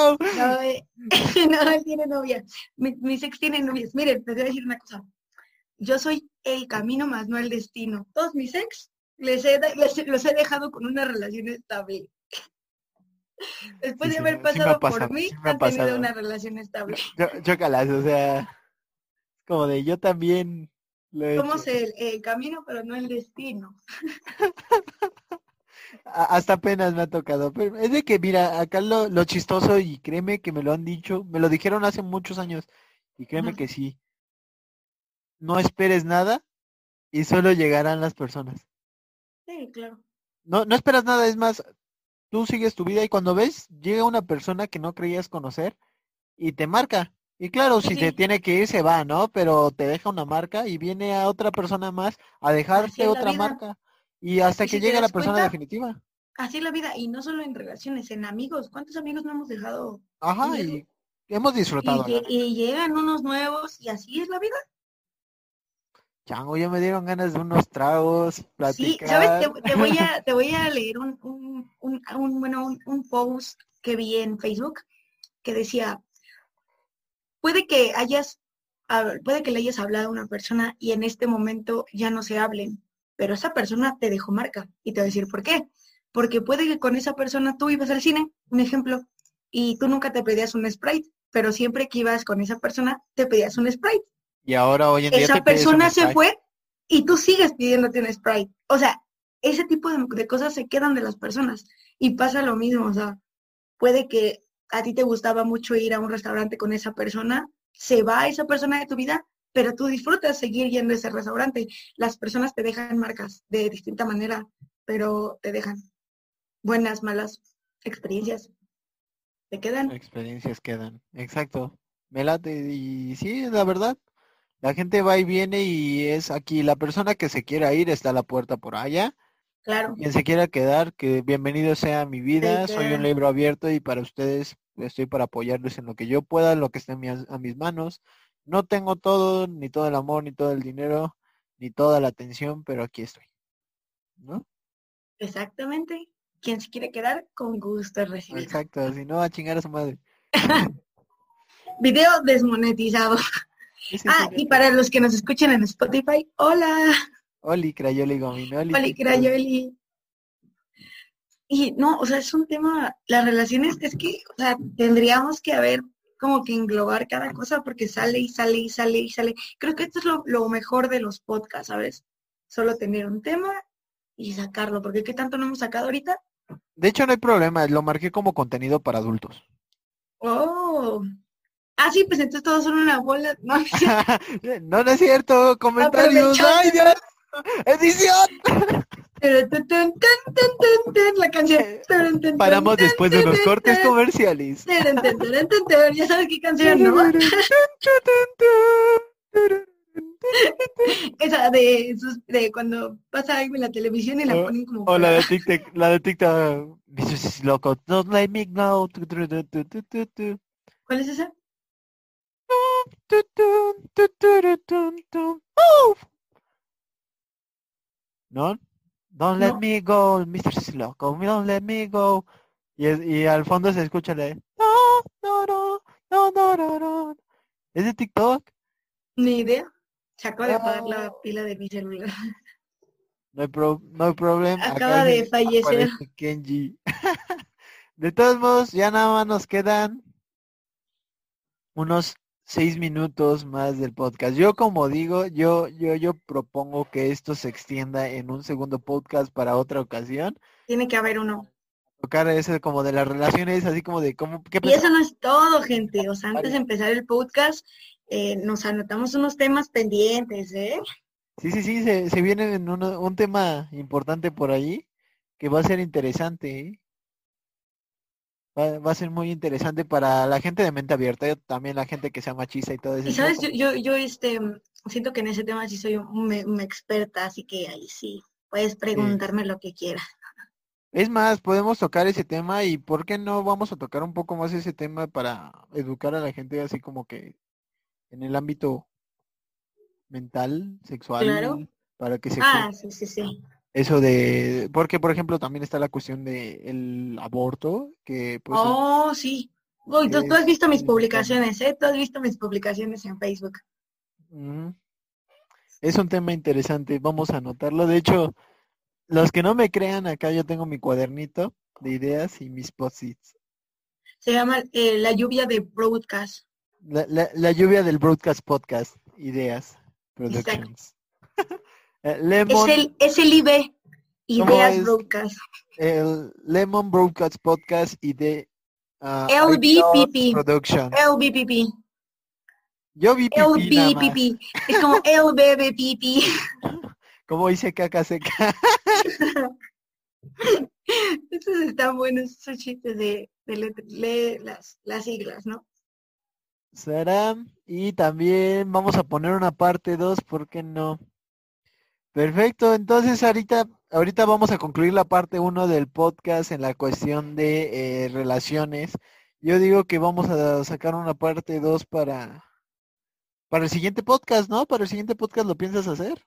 [SPEAKER 1] ¡Wow!
[SPEAKER 2] No, eh, no, él tiene novia. Mi, mis ex tienen novias. Miren, les voy a decir una cosa. Yo soy el camino más no el destino. Todos mis ex les he, les- los he dejado con una relación estable. Después
[SPEAKER 1] Sí,
[SPEAKER 2] de haber
[SPEAKER 1] sí
[SPEAKER 2] pasado por mí,
[SPEAKER 1] sí
[SPEAKER 2] han tenido una relación estable.
[SPEAKER 1] Chó- Chócalas, o sea, como de yo también he
[SPEAKER 2] Somos el, el camino, pero no el destino.
[SPEAKER 1] Hasta apenas me ha tocado. Pero es de que, mira, acá lo, lo chistoso, y créeme que me lo han dicho, me lo dijeron hace muchos años, y créeme que sí. No esperes nada y solo llegarán las personas.
[SPEAKER 2] Sí, claro.
[SPEAKER 1] No, no esperas nada, es más, tú sigues tu vida y cuando ves, llega una persona que no creías conocer y te marca. Y claro, si se
[SPEAKER 2] Sí.
[SPEAKER 1] tiene que ir, se va, ¿no? Pero te deja una marca y viene a otra persona más a dejarte otra
[SPEAKER 2] vida.
[SPEAKER 1] marca. Y hasta
[SPEAKER 2] Y
[SPEAKER 1] que
[SPEAKER 2] si
[SPEAKER 1] llega la persona
[SPEAKER 2] cuenta,
[SPEAKER 1] definitiva.
[SPEAKER 2] Así es la vida, y no solo en relaciones, en amigos. ¿Cuántos amigos no hemos dejado?
[SPEAKER 1] Ajá, y hemos disfrutado.
[SPEAKER 2] y llegan unos nuevos, y así es la vida.
[SPEAKER 1] Chango, ya me dieron ganas de unos tragos,
[SPEAKER 2] Sí,
[SPEAKER 1] platicar.
[SPEAKER 2] ¿sabes? Te, te voy a, te voy a leer un, un, un, un- bueno, un, post que vi en Facebook que decía, puede que hayas, puede que le hayas hablado a una persona y en este momento ya no se hablen, pero esa persona te dejó marca y te voy a decir por qué. Porque puede que con esa persona tú ibas al cine, un ejemplo, y tú nunca te pedías un Sprite, pero siempre que ibas con esa persona te pedías un Sprite
[SPEAKER 1] Y ahora hoy en día
[SPEAKER 2] esa
[SPEAKER 1] te
[SPEAKER 2] persona se fue y tú sigues pidiéndote un Sprite. O sea, ese tipo de, de cosas se quedan de las personas y pasa lo mismo. O sea, puede que a ti te gustaba mucho ir a un restaurante con esa persona, se va esa persona de tu vida, pero tú disfrutas seguir yendo a ese restaurante. Las personas te dejan marcas de distinta manera, pero te dejan buenas, malas experiencias. Te quedan.
[SPEAKER 1] Experiencias quedan. Exacto. Me late. Y sí, la verdad. La gente va y viene y es aquí. La persona que se quiera ir está a la puerta por allá.
[SPEAKER 2] Claro.
[SPEAKER 1] Quien se quiera quedar, que bienvenido sea a mi vida. Soy un libro abierto y para ustedes estoy para apoyarles en lo que yo pueda, en lo que esté a mis manos. No tengo todo, ni todo el amor, ni todo el dinero, ni toda la atención, pero aquí estoy. ¿No?
[SPEAKER 2] Exactamente. Quien se quiere quedar, con gusto.
[SPEAKER 1] Exacto. Si no, a chingar a su madre.
[SPEAKER 2] Video desmonetizado.
[SPEAKER 1] Sí, sí,
[SPEAKER 2] Ah,
[SPEAKER 1] sí,
[SPEAKER 2] y para los que nos escuchan en Spotify, hola,
[SPEAKER 1] Oli, Crayoli, Gominoli.
[SPEAKER 2] Oli Crayoli. Y no, o sea, es un tema, las relaciones es que, o sea, tendríamos que haber como que englobar cada cosa porque sale y sale y sale y sale. Creo que esto es lo, lo mejor de los podcasts, ¿sabes? Solo tener un tema y sacarlo, porque ¿qué tanto no hemos sacado ahorita?
[SPEAKER 1] De hecho, no hay problema, lo marqué como contenido para adultos.
[SPEAKER 2] Oh. Ah, sí, pues entonces todos son una bola. No, no es cierto.
[SPEAKER 1] no, no es cierto, comentarios,
[SPEAKER 2] Aprovechando.
[SPEAKER 1] ¡ay, Dios! ¡Edición!
[SPEAKER 2] La canción.
[SPEAKER 1] Paramos después de unos cortes comerciales.
[SPEAKER 2] Ya sabes qué canción, ¿no? Esa de, cuando pasa algo en la televisión y la
[SPEAKER 1] Oh,
[SPEAKER 2] ponen como...
[SPEAKER 1] O la de TikTok, la de TikTok. This is loco. Don't let me go.
[SPEAKER 2] ¿Cuál es esa?
[SPEAKER 1] ¡Oh! ¿No? Don't let
[SPEAKER 2] No.
[SPEAKER 1] me go, Mr. Loco. Don't let me go. Y, y al fondo se escucha la de no, no, no, no, no, no, no. ¿Es de TikTok?
[SPEAKER 2] Ni idea. Se acaba de apagar la pila de mi celular.
[SPEAKER 1] No hay, pro- no hay problema.
[SPEAKER 2] Acaba
[SPEAKER 1] Acá
[SPEAKER 2] de fallecer.
[SPEAKER 1] Kenji. de todos modos, ya nada más nos quedan unos seis minutos más del podcast. Yo como digo, yo, yo, yo propongo que esto se extienda en un segundo podcast para otra ocasión.
[SPEAKER 2] Tiene que haber uno.
[SPEAKER 1] Tocar eso como de las relaciones, así como de cómo, qué
[SPEAKER 2] Y eso no es todo, gente. O sea, antes de empezar el podcast, eh, nos anotamos unos temas pendientes, ¿eh?
[SPEAKER 1] Sí, sí, sí, se, se viene en uno- un tema importante por ahí. que va a ser interesante. ¿eh? Va, va, a ser muy interesante para la gente de mente abierta, también la gente que sea machista y todo eso.
[SPEAKER 2] Y sabes, yo, yo, yo, este, siento que en ese tema sí soy una experta, así que ahí sí, puedes preguntarme sí. lo que quieras.
[SPEAKER 1] Es más, podemos tocar ese tema y ¿por qué no vamos a tocar un poco más ese tema para educar a la gente así como que en el ámbito mental, sexual,
[SPEAKER 2] claro.
[SPEAKER 1] para que se...
[SPEAKER 2] Ah, sí, sí, sí.
[SPEAKER 1] Eso de, porque por ejemplo también está la cuestión de el aborto, que pues...
[SPEAKER 2] Oh, sí. Uy, tú, tú, has visto mis publicaciones, ¿eh? Tú has visto mis publicaciones en Facebook.
[SPEAKER 1] Es un tema interesante, vamos a anotarlo. De hecho, los que no me crean, acá yo tengo mi cuadernito de ideas y mis post-its.
[SPEAKER 2] Se llama eh, La lluvia de broadcast.
[SPEAKER 1] La, la, la, lluvia del broadcast podcast, ideas, productions.
[SPEAKER 2] Lemon, es, el, es el IB, ideas es? broadcast.
[SPEAKER 1] El Lemon Broadcast Podcast y de uh,
[SPEAKER 2] LBPP.
[SPEAKER 1] Production.
[SPEAKER 2] LBPP.
[SPEAKER 1] Yo vi pipí
[SPEAKER 2] LBPP. Es como LBBPP.
[SPEAKER 1] Como dice caca seca.
[SPEAKER 2] Estos están buenos, esos chistes de, de, de, de las, las siglas, ¿no?
[SPEAKER 1] Será. Y también vamos a poner una parte 2, ¿por qué no? Perfecto, entonces ahorita, ahorita vamos a concluir la parte 1 del podcast en la cuestión de eh, relaciones. Yo digo que vamos a sacar una parte 2 para, para el siguiente podcast, ¿no? Para el siguiente podcast lo piensas hacer.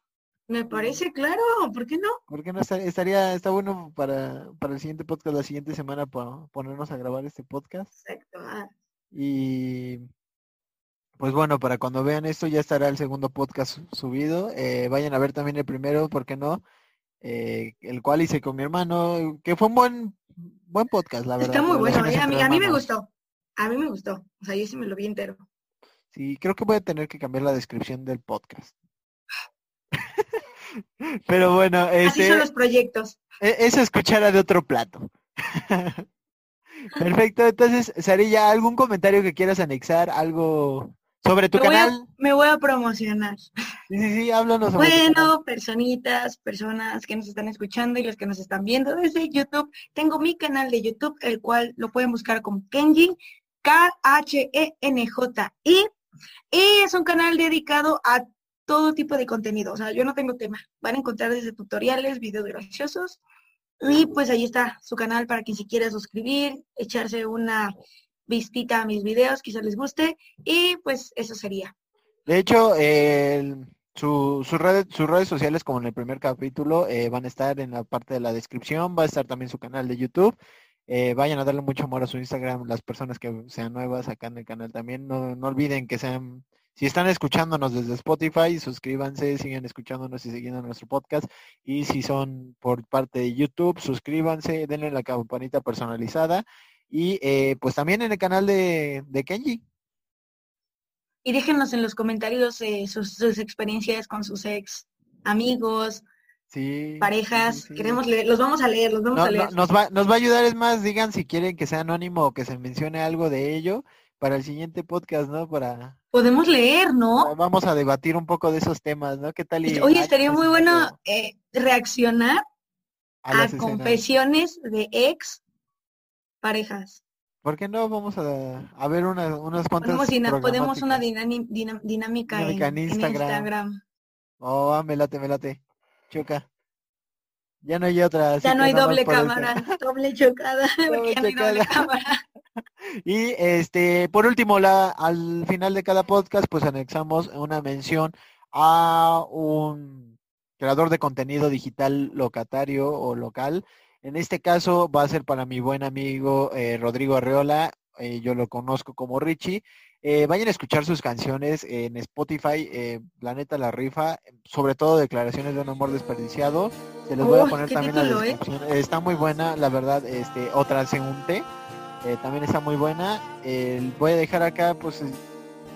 [SPEAKER 2] Me parece claro, ¿por qué no?
[SPEAKER 1] ¿Por qué no estaría, está bueno para, para el siguiente podcast la siguiente semana para ponernos a grabar este podcast?
[SPEAKER 2] Exacto. Ah.
[SPEAKER 1] Y pues bueno, para cuando vean esto ya estará el segundo podcast subido. Eh, vayan a ver también el primero, ¿por qué no? Eh, el cual hice con mi hermano, que fue un buen buen podcast, la verdad.
[SPEAKER 2] Está muy bueno, eh, a, mí, a mí me gustó. A mí me gustó. O sea, yo sí me lo vi entero.
[SPEAKER 1] Sí, creo que voy a tener que cambiar la descripción del podcast. Pero bueno,
[SPEAKER 2] Así
[SPEAKER 1] este,
[SPEAKER 2] son los proyectos.
[SPEAKER 1] Esa es cuchara de otro plato. Perfecto, entonces, Sarilla, ¿algún comentario que quieras anexar? ¿Algo sobre tu
[SPEAKER 2] me
[SPEAKER 1] canal?
[SPEAKER 2] Voy a, me voy a promocionar.
[SPEAKER 1] Sí, sí, sí, háblanos
[SPEAKER 2] Bueno, personitas, personas que nos están escuchando y los que nos están viendo desde YouTube, tengo mi canal de YouTube, el cual lo pueden buscar como Kenji, K-H-E-N-J-I, y es un canal dedicado a todo tipo de contenido. O sea, yo no tengo tema. Van a encontrar desde tutoriales, videos graciosos. Y pues ahí está su canal para quien se quiera suscribir, echarse una vistita a mis videos, quizás les guste. Y pues eso sería.
[SPEAKER 1] De hecho, su, su red, sus redes sociales, como en el primer capítulo, eh, van a estar en la parte de la descripción. Va a estar también su canal de YouTube. Eh, vayan a darle mucho amor a su Instagram, las personas que sean nuevas acá en el canal también. No, no olviden que sean si están escuchándonos desde Spotify, suscríbanse, sigan escuchándonos y siguiendo nuestro podcast. Y si son por parte de YouTube, suscríbanse, denle la campanita personalizada. Y eh, pues también en el canal de, de, Kenji.
[SPEAKER 2] Y déjenos en los comentarios eh, sus, sus, experiencias con sus ex amigos,
[SPEAKER 1] sí,
[SPEAKER 2] parejas.
[SPEAKER 1] sí, sí.
[SPEAKER 2] Queremos leer, los vamos a leer, los vamos
[SPEAKER 1] no,
[SPEAKER 2] a leer.
[SPEAKER 1] No, nos, va, nos va a ayudar, es más, digan si quieren que sea anónimo o que se mencione algo de ello para el siguiente podcast, ¿no? Para
[SPEAKER 2] podemos leer, ¿no?
[SPEAKER 1] Vamos a debatir un poco de esos temas, ¿no? ¿Qué tal? Y,
[SPEAKER 2] Oye, estaría muy bueno eh, reaccionar a, a confesiones de ex parejas.
[SPEAKER 1] ¿Por qué no? Vamos a, a ver una, unas cuantas
[SPEAKER 2] Podemos, podemos una dinami, dinam, dinámica,
[SPEAKER 1] dinámica
[SPEAKER 2] en,
[SPEAKER 1] en, Instagram. Oh, me late, me late. Choca. Ya no hay otra.
[SPEAKER 2] Ya no hay doble cámara, doble chocada.
[SPEAKER 1] Doble
[SPEAKER 2] ya no hay doble cámara.
[SPEAKER 1] Y este, por último, la, al final de cada podcast, pues anexamos una mención a un creador de contenido digital locatario o local. En este caso va a ser para mi buen amigo eh, Rodrigo Arreola, eh, yo lo conozco como Richie. Eh, vayan a escuchar sus canciones en Spotify, eh, La rifa, sobre todo declaraciones de un amor desperdiciado. Se los voy a poner también
[SPEAKER 2] título,
[SPEAKER 1] la descripción. Está muy buena, la verdad, este, otra segunda eh, también está muy buena. Voy a dejar acá, pues,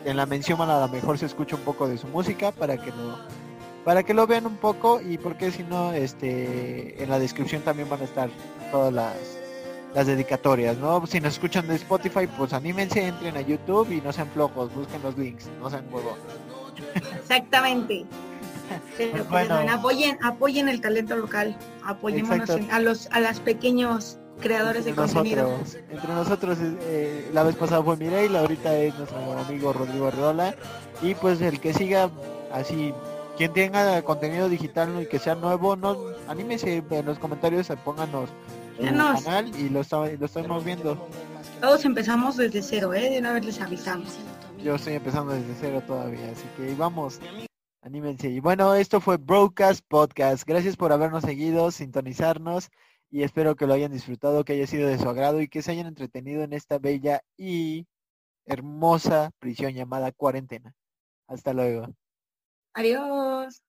[SPEAKER 1] en la mención a lo mejor se escucha un poco de su música para que lo, para que lo vean un poco y porque si no, este, en la descripción también van a estar todas las, las dedicatorias, ¿no? Si nos escuchan de Spotify, pues anímense, entren a YouTube y no sean flojos, busquen los links, no sean huevos.
[SPEAKER 2] Exactamente. Pero
[SPEAKER 1] Pues
[SPEAKER 2] pues,
[SPEAKER 1] bueno.
[SPEAKER 2] apoyen, apoyen el talento local, apoyémonos en- a los a las pequeños creadores de contenido.
[SPEAKER 1] entre nosotros eh, la vez pasada fue Mireille, ahorita es nuestro amigo Rodrigo Arreola y pues el que siga así quien tenga contenido digital y que sea nuevo, no anímese en los comentarios, pónganos su
[SPEAKER 2] Díganos.
[SPEAKER 1] canal y lo, está- lo estamos viendo.
[SPEAKER 2] Todos empezamos desde cero, ¿eh? De una vez les avisamos.
[SPEAKER 1] Yo estoy empezando desde cero todavía, así que vamos, anímense. Y bueno, esto fue Broadcast Podcast. Gracias por habernos seguido, sintonizarnos y espero que lo hayan disfrutado, que haya sido de su agrado y que se hayan entretenido en esta bella y hermosa prisión llamada cuarentena. Hasta luego.
[SPEAKER 2] Adiós.